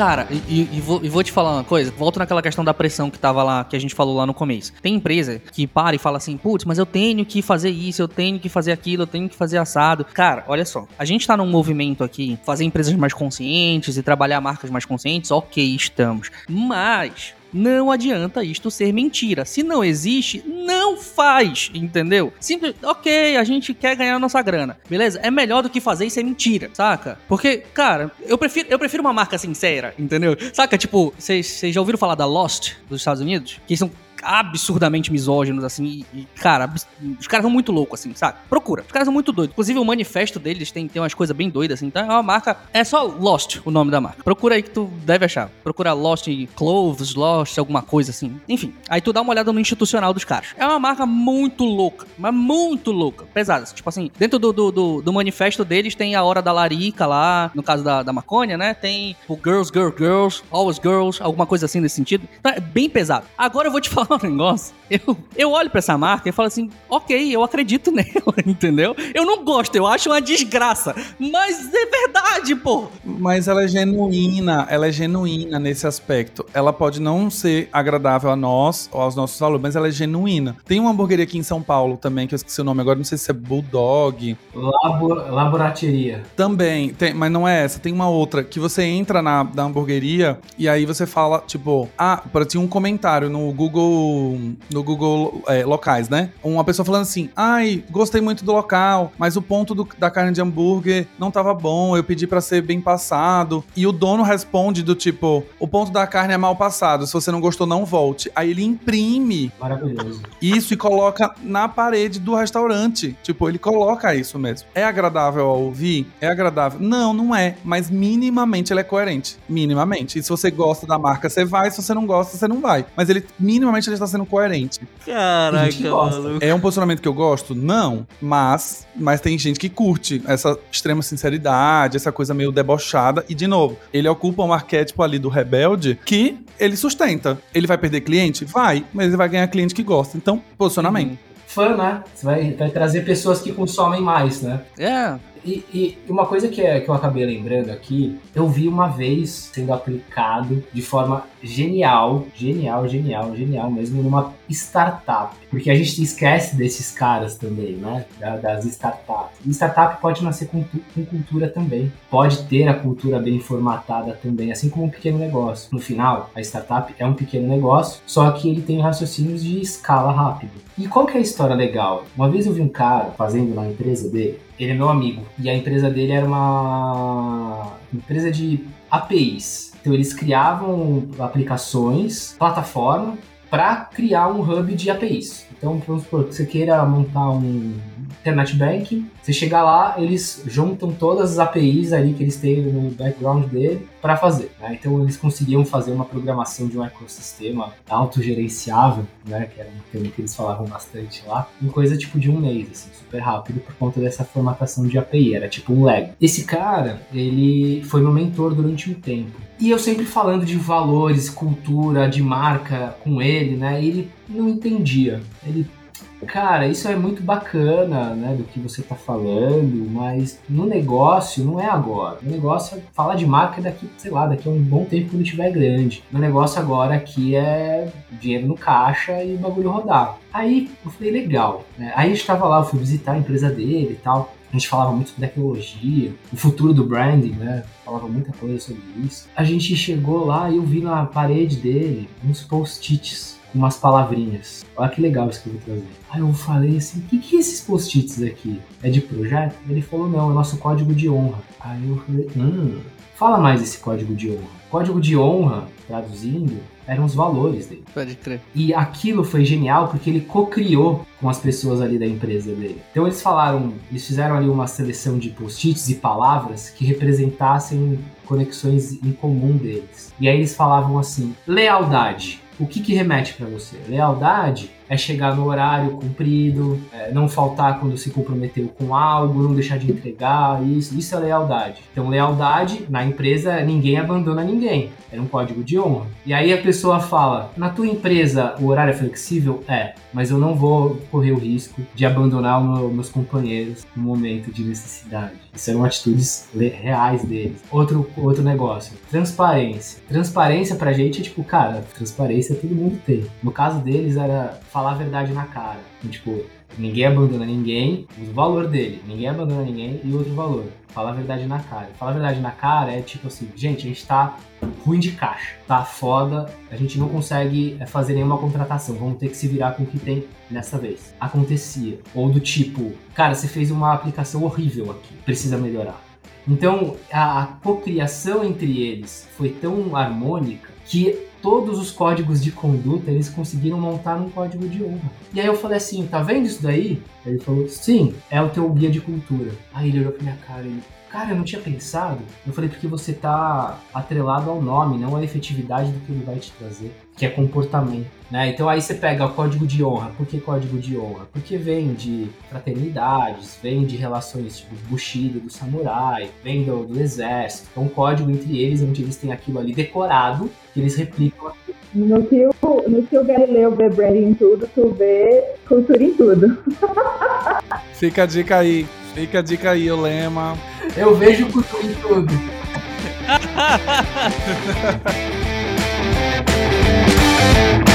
Speaker 1: Cara, e, e, vou, e, vou, te falar uma coisa, volto naquela questão da pressão que tava lá, que a gente falou lá no começo. Tem empresa que para e fala assim, putz, mas eu tenho que fazer isso, eu tenho que fazer aquilo, eu tenho que fazer assado. Cara, olha só, a gente tá num movimento aqui, fazer empresas mais conscientes e trabalhar marcas mais conscientes, ok, estamos. Mas não adianta isto ser mentira. Se não existe, não faz, entendeu? Simples, ok, a gente quer ganhar nossa grana, beleza? É melhor do que fazer isso é mentira, saca? Porque, cara, eu prefiro, eu prefiro uma marca sincera, entendeu? Saca, tipo, vocês já ouviram falar da Lost dos Estados Unidos? Que são absurdamente misóginos, assim. E, cara, os caras são muito loucos, assim, sabe? Procura. Os caras são muito doidos. Inclusive, o manifesto deles tem, tem umas coisas bem doidas, assim. Então, é uma marca. É só Lost o nome da marca. Procura aí que tu deve achar. Procura Lost Clothes, Lost, alguma coisa assim. Enfim. Aí tu dá uma olhada no institucional dos caras. É uma marca muito louca, mas muito louca. Pesada. Tipo assim, dentro do, do, do, do manifesto deles tem a hora da larica lá, no caso da, da maconha, né? Tem o Girls, Girls, Girls, Always Girls, alguma coisa assim nesse sentido. Então, é bem pesado. Agora eu vou te falar um negócio. Eu, eu olho pra essa marca e falo assim, ok, eu acredito nela, entendeu? Eu não gosto, eu acho uma desgraça. Mas é verdade, pô.
Speaker 4: Mas ela é genuína, ela é genuína nesse aspecto. Ela pode não ser agradável a nós ou aos nossos alunos, mas ela é genuína. Tem uma hamburgueria aqui em São Paulo também, que eu esqueci o nome agora, não sei se é Bulldog.
Speaker 3: Labo, laborateria.
Speaker 4: Também, tem, mas não é essa, tem uma outra, que você entra na, na hamburgueria e aí você fala, tipo, ah, para tinha um comentário no Google, no Google é, locais, né? Uma pessoa falando assim, ai, gostei muito do local, mas o ponto do, da carne de hambúrguer não tava bom, eu pedi para ser bem passado. E o dono responde do tipo, o ponto da carne é mal passado, se você não gostou, não volte. Aí ele imprime isso e coloca na parede do restaurante. Tipo, ele coloca isso mesmo. É agradável a ouvir? É agradável? Não, não é. Mas minimamente ele é coerente. Minimamente. E se você gosta da marca, você vai. Se você não gosta, você não vai. Mas ele, minimamente, ele está sendo coerente.
Speaker 5: Caraca, maluco.
Speaker 4: É um posicionamento que eu gosto? Não. Mas, mas tem gente que curte essa extrema sinceridade, essa coisa meio debochada. E, de novo, ele ocupa um arquétipo ali do rebelde que ele sustenta. Ele vai perder cliente? Vai. Mas ele vai ganhar cliente que gosta. Então, posicionamento.
Speaker 3: Fã, né? Você vai, vai trazer pessoas que consomem mais, né?
Speaker 1: É,
Speaker 3: E, e uma coisa que, é, que eu acabei lembrando aqui, eu vi uma vez sendo aplicado de forma genial, genial, genial, genial mesmo, numa startup. Porque a gente esquece desses caras também, né? Da- das startups. E startup pode nascer com, com cultura também. Pode ter a cultura bem formatada também, assim como um pequeno negócio. No final, a startup é um pequeno negócio, só que ele tem raciocínios de escala rápida. E qual que é a história legal? Uma vez eu vi um cara fazendo na empresa dele, ele é meu amigo, e a empresa dele era uma empresa de APIs. Então eles criavam aplicações, plataforma, para criar um hub de APIs. Então, vamos supor que você queira montar um internet banking, você chega lá, eles juntam todas as APIs ali que eles têm no background dele para fazer. né? Então, eles conseguiam fazer uma programação de um ecossistema autogerenciável, né? que era um termo que eles falavam bastante lá, em coisa tipo de um mês, assim, super rápido, por conta dessa formatação de API. Era tipo um Lego. Esse cara, ele foi meu mentor durante um tempo. E eu sempre falando de valores, cultura, de marca com ele, né? Ele não entendia. Ele, cara, isso é muito bacana, né? Do que você tá falando, mas no negócio não é agora. O negócio é falar de marca daqui, sei lá, daqui a um bom tempo quando estiver grande. O negócio agora aqui é dinheiro no caixa e bagulho rodar. Aí eu falei, legal. Né? Aí a gente tava lá, eu fui visitar a empresa dele e tal. A gente falava muito sobre tecnologia, o futuro do branding, né? Falava muita coisa sobre isso. A gente chegou lá e eu vi na parede dele uns post-its umas palavrinhas. Olha que legal isso que eu vou trazer. Aí eu falei assim, o que, que é esses post-its aqui? É de projeto? Ele falou, não, é nosso código de honra. Aí eu falei, hum, fala mais esse código de honra. Código de honra, traduzindo, eram os valores dele.
Speaker 1: pode crer.
Speaker 3: E aquilo foi genial porque ele co-criou com as pessoas ali da empresa dele. Então eles falaram, eles fizeram ali uma seleção de post-its e palavras que representassem conexões em comum deles. E aí eles falavam assim: lealdade. O que, que remete para você? Lealdade é chegar no horário cumprido, é, não faltar quando se comprometeu com algo, não deixar de entregar, isso, isso é lealdade. Então, lealdade na empresa, ninguém abandona ninguém. Era um código de honra. E aí a pessoa fala: na tua empresa o horário é flexível? É, mas eu não vou correr o risco de abandonar meu- meus companheiros no momento de necessidade. Isso eram atitudes reais deles. Outro, outro negócio: transparência. Transparência pra gente é tipo, cara, transparência todo mundo tem. No caso deles era falar a verdade na cara. Tipo, ninguém abandona ninguém, o valor dele, ninguém abandona ninguém e outro valor. Falar a verdade na cara. Falar a verdade na cara é tipo assim, gente, a gente tá ruim de caixa, tá foda, a gente não consegue é, fazer nenhuma contratação, vamos ter que se virar com o que tem nessa vez. Acontecia. Ou do tipo, cara, você fez uma aplicação horrível aqui, precisa melhorar. Então, a, a cocriação entre eles foi tão harmônica que todos os códigos de conduta eles conseguiram montar num código de honra. E aí eu falei assim, tá vendo isso daí? Ele falou, sim, é o teu guia de cultura. Aí ele olhou pra minha cara e cara, eu não tinha pensado. Eu falei, porque você tá atrelado ao nome, não à efetividade do que ele vai te trazer, que é comportamento. Né? Então aí você pega o código de honra. Por que código de honra? Porque vem de fraternidades, vem de relações tipo Bushido do samurai, vem do, do exército. Então um código entre eles, onde eles têm aquilo ali decorado, que eles replicam.
Speaker 2: No que o, no que o Galileu vê branding em tudo, tu vê cultura em tudo.
Speaker 4: Fica a dica aí. Fica a dica aí, o lema.
Speaker 3: Eu vejo cultura em tudo.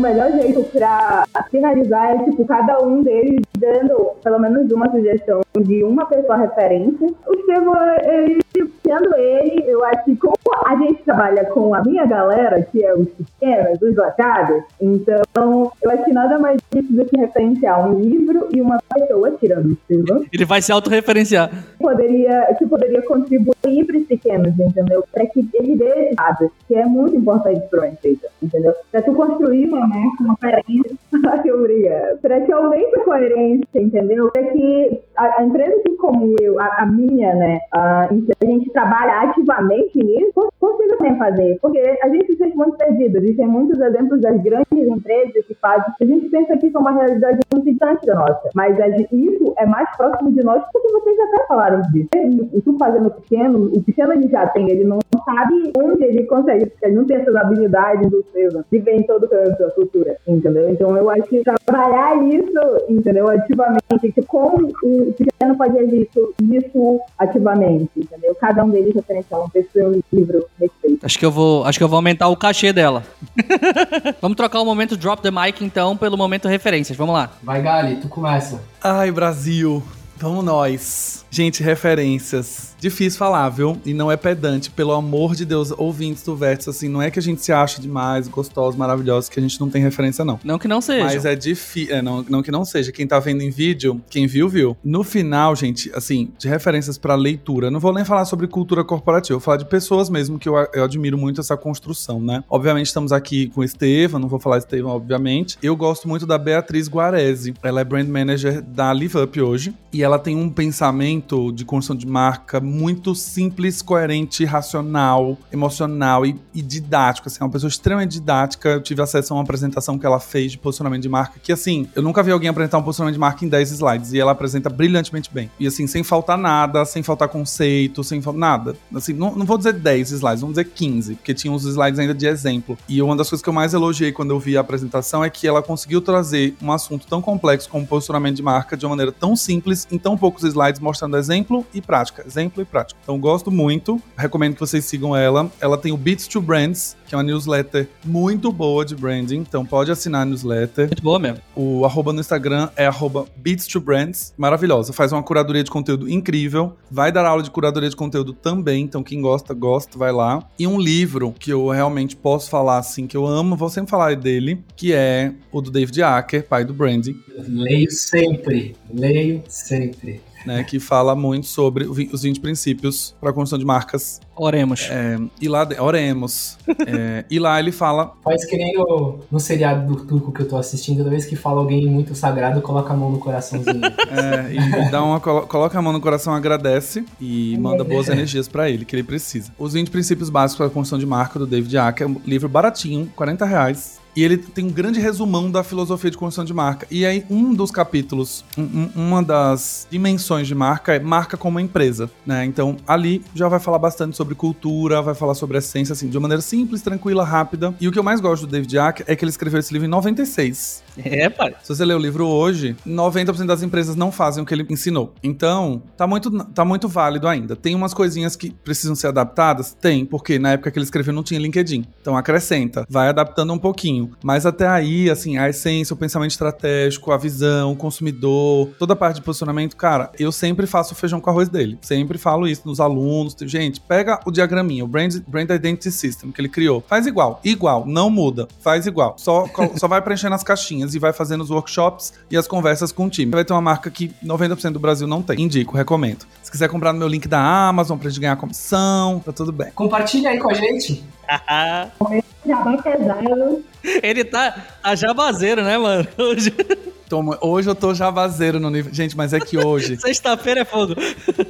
Speaker 2: melhor jeito pra finalizar é, tipo, cada um deles dando pelo menos uma sugestão de uma pessoa referência. O Estevão, ele, sendo ele, eu acho que como a gente trabalha com a minha galera, que é os pequenos, os lacados, então eu acho que nada mais difícil do que referenciar um livro e uma pessoa, tirando o
Speaker 1: Ele vai se autorreferenciar.
Speaker 2: poderia, que poderia contribuir para os pequenos, entendeu? Para que ele dê esse que é muito importante para uma empresa, entendeu? Para tu construir uma marca, uma coerência, que obrigada. Para que aumente a coerência, entendeu? Para que a, a empresa assim como eu, a, a minha, né, a, a gente trabalha ativamente nisso, cons- consiga também fazer. Porque a gente se sente muito perdido. Existem muitos exemplos das grandes empresas que fazem. A gente pensa que isso é uma realidade muito distante da nossa. Mas a de- isso é mais próximo de nós porque vocês até falaram disso. E tu fazendo pequeno, o pequeno ele já tem, ele não sabe onde ele consegue, porque ele não tem essas habilidades do seu, de ver em todo canto a cultura, entendeu? Então eu acho que trabalhar isso, entendeu? Ativamente, que como o pequeno pode agir isso, isso ativamente, entendeu? Cada um deles referencial, uma pessoa, um livro, respeito.
Speaker 1: Acho que eu vou, acho que eu vou aumentar o cachê dela. Vamos trocar o momento drop the mic então pelo momento referências. Vamos lá.
Speaker 3: Vai, Gali, tu começa.
Speaker 4: Ai, Brasil. Vamos nós. Gente, referências. Difícil falar, viu? E não é pedante, pelo amor de Deus, ouvintes do Vértice, assim, não é que a gente se acha demais, gostosos, maravilhosos, que a gente não tem referência, não.
Speaker 1: Não que não seja.
Speaker 4: Mas é difícil. É, não, não que não seja. Quem tá vendo em vídeo, quem viu, viu. No final, gente, assim, de referências pra leitura, não vou nem falar sobre cultura corporativa, vou falar de pessoas mesmo, que eu, eu admiro muito essa construção, né? Obviamente, estamos aqui com o Estevam, não vou falar Estevam, obviamente. Eu gosto muito da Beatriz Guarese. Ela é brand manager da Live Up hoje. E ela tem um pensamento de construção de marca muito simples, coerente, racional, emocional e, e didático. Assim, é uma pessoa extremamente didática. Eu tive acesso a uma apresentação que ela fez de posicionamento de marca, que assim, eu nunca vi alguém apresentar um posicionamento de marca em 10 slides. E ela apresenta brilhantemente bem. E assim, sem faltar nada, sem faltar conceito, sem faltar nada. Assim, não, não vou dizer 10 slides, vamos dizer 15, porque tinha uns slides ainda de exemplo. E uma das coisas que eu mais elogiei quando eu vi a apresentação é que ela conseguiu trazer um assunto tão complexo como posicionamento de marca de uma maneira tão simples, em tão poucos slides, mostrando exemplo e prática. Exemplo e prática. Então, gosto muito. Recomendo que vocês sigam ela. Ela tem o Beats to Brands, que é uma newsletter muito boa de branding. Então, pode assinar a newsletter.
Speaker 1: Muito boa mesmo.
Speaker 4: O arroba no Instagram é arroba Beats to Brands. Maravilhosa. Faz uma curadoria de conteúdo incrível. Vai dar aula de curadoria de conteúdo também. Então, quem gosta, gosta, vai lá. E um livro que eu realmente posso falar assim, que eu amo, vou sempre falar dele, que é o do David Acker, pai do branding.
Speaker 3: Leio sempre. Leio sempre.
Speaker 4: Né, que fala muito sobre os 20 princípios para a construção de marcas.
Speaker 1: Oremos.
Speaker 4: É, e lá, oremos. É, e lá ele fala
Speaker 3: Faz que nem no, no seriado do turco que eu tô assistindo, toda vez que fala alguém muito sagrado, coloca a mão no coraçãozinho.
Speaker 4: É, e dá uma, colo- coloca a mão no coração, agradece e manda boas energias pra ele, que ele precisa. Os 20 princípios básicos para a construção de marca do David Acker, é um livro baratinho, 40 reais. E ele tem um grande resumão da filosofia de construção de marca. E aí, um dos capítulos, um- um- uma das dimensões de marca é marca como empresa, né? Então, ali já vai falar bastante sobre cultura, vai falar sobre essência, assim, de uma maneira simples, tranquila, rápida. E o que eu mais gosto do David Acker é que ele escreveu esse livro em 96.
Speaker 1: É, pai.
Speaker 4: Se você ler o livro hoje, 90% das empresas não fazem o que ele ensinou. Então, tá muito, tá muito válido ainda. Tem umas coisinhas que precisam ser adaptadas? Tem, porque na época que ele escreveu não tinha LinkedIn. Então acrescenta, vai adaptando um pouquinho. Mas até aí, assim, a essência, o pensamento estratégico, a visão, o consumidor, toda a parte de posicionamento, cara, eu sempre faço o feijão com arroz dele. Sempre falo isso nos alunos. Gente, pega o diagraminha, o Brand, Brand Identity System que ele criou. Faz igual, igual, não muda. Faz igual. Só, só vai preenchendo as caixinhas e vai fazendo os workshops e as conversas com o time. Vai ter uma marca que 90% do Brasil não tem. Indico, recomendo. Se quiser comprar no meu link da Amazon pra gente ganhar comissão, tá tudo bem.
Speaker 3: Compartilha aí com a gente.
Speaker 2: Pesado.
Speaker 1: Ele tá, tá jabazeiro, né, mano? Hoje.
Speaker 4: Toma, hoje eu tô javazeiro no nível. Gente, mas é que hoje.
Speaker 1: Sexta-feira é fogo.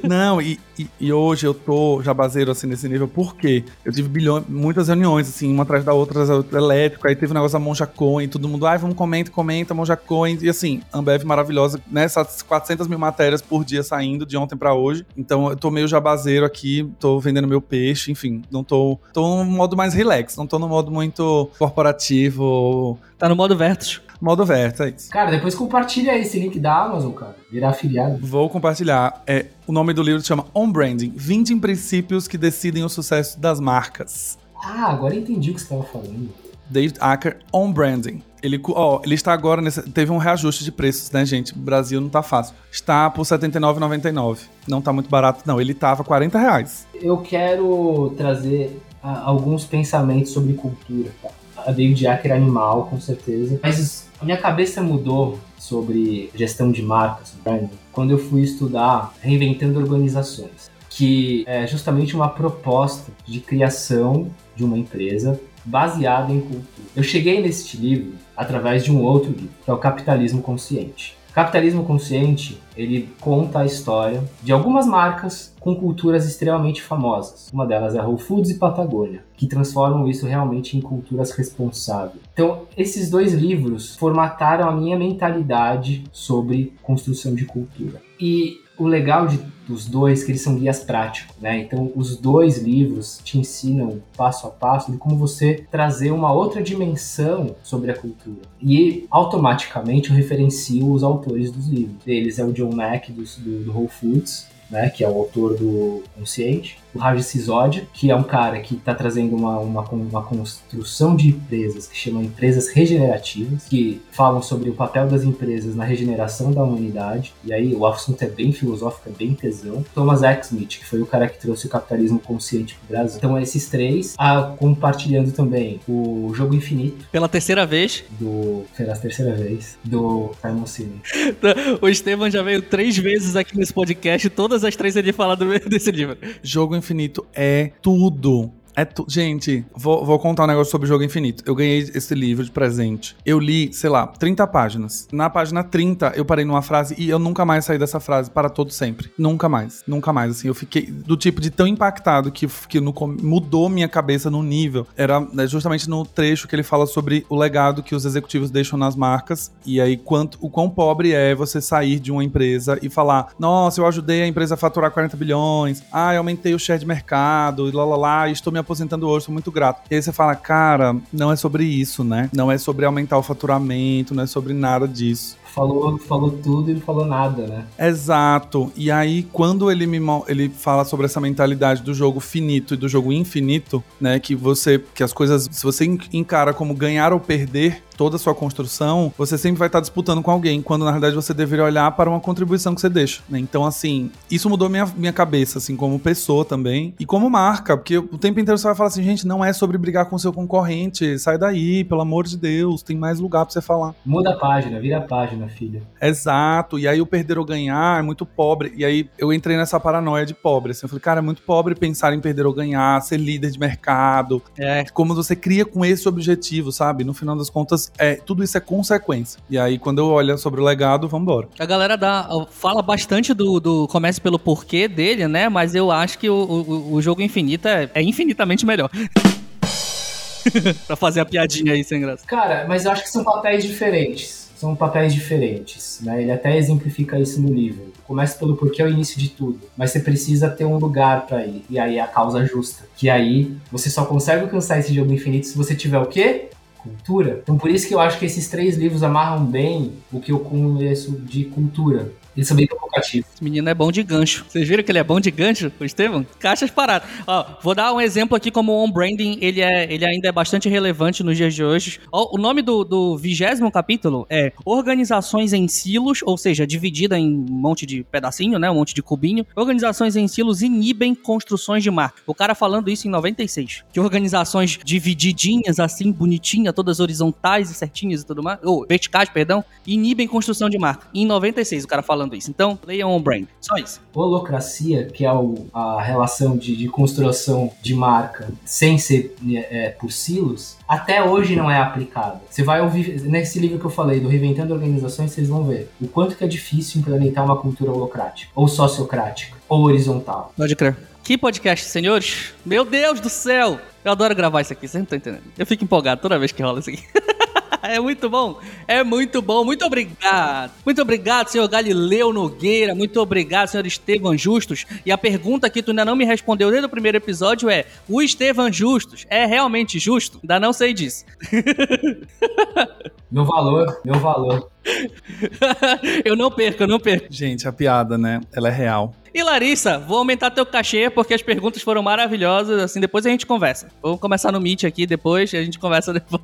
Speaker 4: Não, e, e, e, hoje eu tô jabazeiro assim nesse nível, porque eu tive bilhões, muitas reuniões, assim, uma atrás da outra, elétrico, aí teve o um negócio da Monja Coin, todo mundo, ai, vamos comenta, comenta, Monja Coin, e assim, Ambev maravilhosa, né? Essas 400 mil matérias por dia saindo de ontem pra hoje. Então eu tô meio jabazeiro aqui, tô vendendo meu peixe, enfim, não tô. Tô no modo mais relax, não tô no modo muito corporativo.
Speaker 1: Tá no modo Vertus.
Speaker 4: Modo Verta, é isso.
Speaker 3: Cara, depois compartilha esse link da Amazon, cara. Virar afiliado.
Speaker 4: Vou compartilhar. É, o nome do livro se chama On Branding: 20 princípios que decidem o sucesso das marcas.
Speaker 3: Ah, agora entendi o que você estava falando.
Speaker 4: David Acker, On Branding. Ele, ó, ele está agora nesse, teve um reajuste de preços, né, gente? O Brasil não tá fácil. Está por R$ 79,99. Não tá muito barato, não. Ele tava 40 reais.
Speaker 3: Eu quero trazer alguns pensamentos sobre cultura, tá? A David Acker é animal, com certeza. Mas a minha cabeça mudou sobre gestão de marcas, branding, quando eu fui estudar Reinventando Organizações, que é justamente uma proposta de criação de uma empresa baseada em cultura. Eu cheguei neste livro através de um outro livro, que é o Capitalismo Consciente. Capitalismo Consciente, ele conta a história de algumas marcas com culturas extremamente famosas. Uma delas é Whole Foods e Patagônia, que transformam isso realmente em culturas responsáveis. Então, esses dois livros formataram a minha mentalidade sobre construção de cultura. E o legal de, dos dois que eles são guias práticos, né? Então, os dois livros te ensinam passo a passo de como você trazer uma outra dimensão sobre a cultura. E automaticamente eu referencio os autores dos livros. Eles é o John Mack do, do, do Whole Foods, né, que é o autor do Consciente, o Raj Sisodia, que é um cara que está trazendo uma, uma, uma construção de empresas que chama empresas regenerativas, que falam sobre o papel das empresas na regeneração da humanidade, e aí o assunto é bem filosófico, é bem tesão. Thomas Smith, que foi o cara que trouxe o capitalismo consciente para o Brasil. Então esses três, ah, compartilhando também o Jogo Infinito.
Speaker 1: Pela terceira vez.
Speaker 3: Do... Pela terceira vez. Do Simon Sinek.
Speaker 1: o Estevam já veio três vezes aqui nesse podcast, todas as três ele fala desse livro.
Speaker 4: Jogo Infinito é tudo. É tu... Gente, vou, vou, contar um negócio sobre o Jogo Infinito. Eu ganhei esse livro de presente. Eu li, sei lá, 30 páginas. Na página 30, eu parei numa frase e eu nunca mais saí dessa frase para todo sempre. Nunca mais. Nunca mais. Assim, eu fiquei do tipo de tão impactado que, que no, mudou minha cabeça no nível. Era né, justamente no trecho que ele fala sobre o legado que os executivos deixam nas marcas. E aí, quanto, o quão pobre é você sair de uma empresa e falar: Nossa, eu ajudei a empresa a faturar 40 bilhões. Ah, eu aumentei o share de mercado. E lá, lá, lá. E estou me aposentando hoje, sou muito grato. E aí você fala, cara, não é sobre isso, né? Não é sobre aumentar o faturamento, não é sobre nada disso
Speaker 3: falou, falou tudo e não falou nada, né?
Speaker 4: Exato. E aí, quando ele me ele fala sobre essa mentalidade do jogo finito e do jogo infinito, né? Que você. Que as coisas. Se você encara como ganhar ou perder, toda a sua construção, você sempre vai estar disputando com alguém, quando na verdade você deveria olhar para uma contribuição que você deixa, né? Então, assim, isso mudou minha, minha cabeça, assim, como pessoa também, e como marca, porque o tempo inteiro você vai falar assim, gente, não é sobre brigar com seu concorrente, sai daí, pelo amor de Deus, tem mais lugar para você falar.
Speaker 3: Muda a página, vira a página, filha.
Speaker 4: Exato, e aí o perder ou ganhar é muito pobre, e aí eu entrei nessa paranoia de pobre, assim, eu falei, cara, é muito pobre pensar em perder ou ganhar, ser líder de mercado, é como você cria com esse objetivo, sabe? No final das contas, é, tudo isso é consequência. E aí, quando eu olho sobre o legado, vambora.
Speaker 1: A galera dá, fala bastante do, do comece pelo porquê dele, né? Mas eu acho que o, o, o jogo infinito é, é infinitamente melhor. pra fazer a piadinha aí sem graça.
Speaker 3: Cara, mas eu acho que são papéis diferentes. São papéis diferentes, né? Ele até exemplifica isso no livro. Começa pelo porquê é o início de tudo, mas você precisa ter um lugar para ir. E aí é a causa justa. Que aí você só consegue alcançar esse jogo infinito se você tiver o quê? Cultura. Então por isso que eu acho que esses três livros amarram bem o que eu conheço de cultura. Eles são bem provocativos.
Speaker 1: Esse menino é bom de gancho. Vocês viram que ele é bom de gancho, Estevam? Caixas paradas. Ó, vou dar um exemplo aqui como o on-branding, ele, é, ele ainda é bastante relevante nos dias de hoje. Ó, o nome do vigésimo capítulo é Organizações em Silos, ou seja, dividida em um monte de pedacinho, né? Um monte de cubinho. Organizações em silos inibem construções de marca. O cara falando isso em 96. Que organizações divididinhas, assim, bonitinhas, todas horizontais e certinhas e tudo mais, ou verticais, perdão, inibem construção de marca. Em 96 o cara falando falando isso. Então, leiam o brand. Só isso.
Speaker 3: Holocracia, que é o, a relação de, de, construção de marca sem ser é, por silos, até hoje não é aplicada. Você vai ouvir, nesse livro que eu falei, do Reinventando Organizações, vocês vão ver o quanto que é difícil implementar uma cultura holocrática, ou sociocrática, ou horizontal.
Speaker 1: Pode crer. Que podcast, senhores? Meu Deus do céu! Eu adoro gravar isso aqui, vocês não estão entendendo. Eu fico empolgado toda vez que rola isso aqui. é muito bom. É muito bom. Muito obrigado. Muito obrigado, senhor Galileu Nogueira. Muito obrigado, senhor Estevam Justus. E a pergunta que tu ainda não me respondeu desde o primeiro episódio é: o Estevam Justus é realmente justo? Ainda não sei disso.
Speaker 3: Meu valor, meu valor.
Speaker 1: eu não perco, eu não perco.
Speaker 4: Gente, a piada, né? Ela é real.
Speaker 1: E Larissa, vou aumentar teu cachê porque as perguntas foram maravilhosas. Assim, depois a gente conversa. Vamos começar no Meet aqui depois e a gente conversa depois.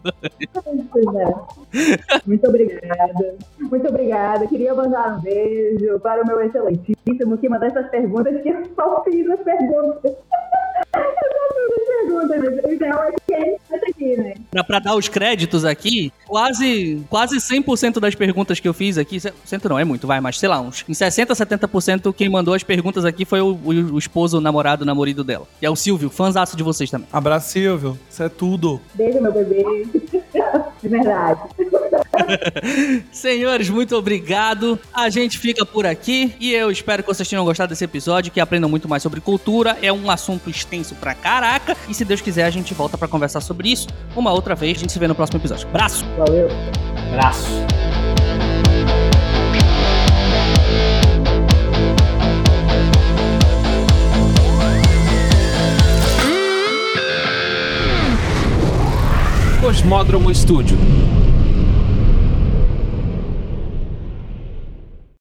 Speaker 2: Pois é. Muito obrigada. Muito obrigada. Queria mandar um beijo para o meu excelentíssimo que mandou essas perguntas que eu só fiz as perguntas.
Speaker 1: Pra, pra, dar os créditos aqui, quase, quase 100% das perguntas que eu fiz aqui, 100 não é muito, vai, mas sei lá, uns em 60, 70% quem mandou as perguntas aqui foi o, o, o esposo, o namorado, o namorado dela. E é o Silvio, fãzaço de vocês também.
Speaker 4: Abraço, Silvio. Isso é tudo.
Speaker 2: Beijo, meu bebê. De verdade.
Speaker 1: Senhores, muito obrigado. A gente fica por aqui e eu espero que vocês tenham gostado desse episódio, que aprendam muito mais sobre cultura. É um assunto extenso pra caraca. E se Deus quiser, a gente volta para conversar sobre isso uma outra vez. A gente se vê no próximo episódio. Abraço!
Speaker 2: Valeu!
Speaker 3: Abraço!
Speaker 5: Cosmódromo Estúdio.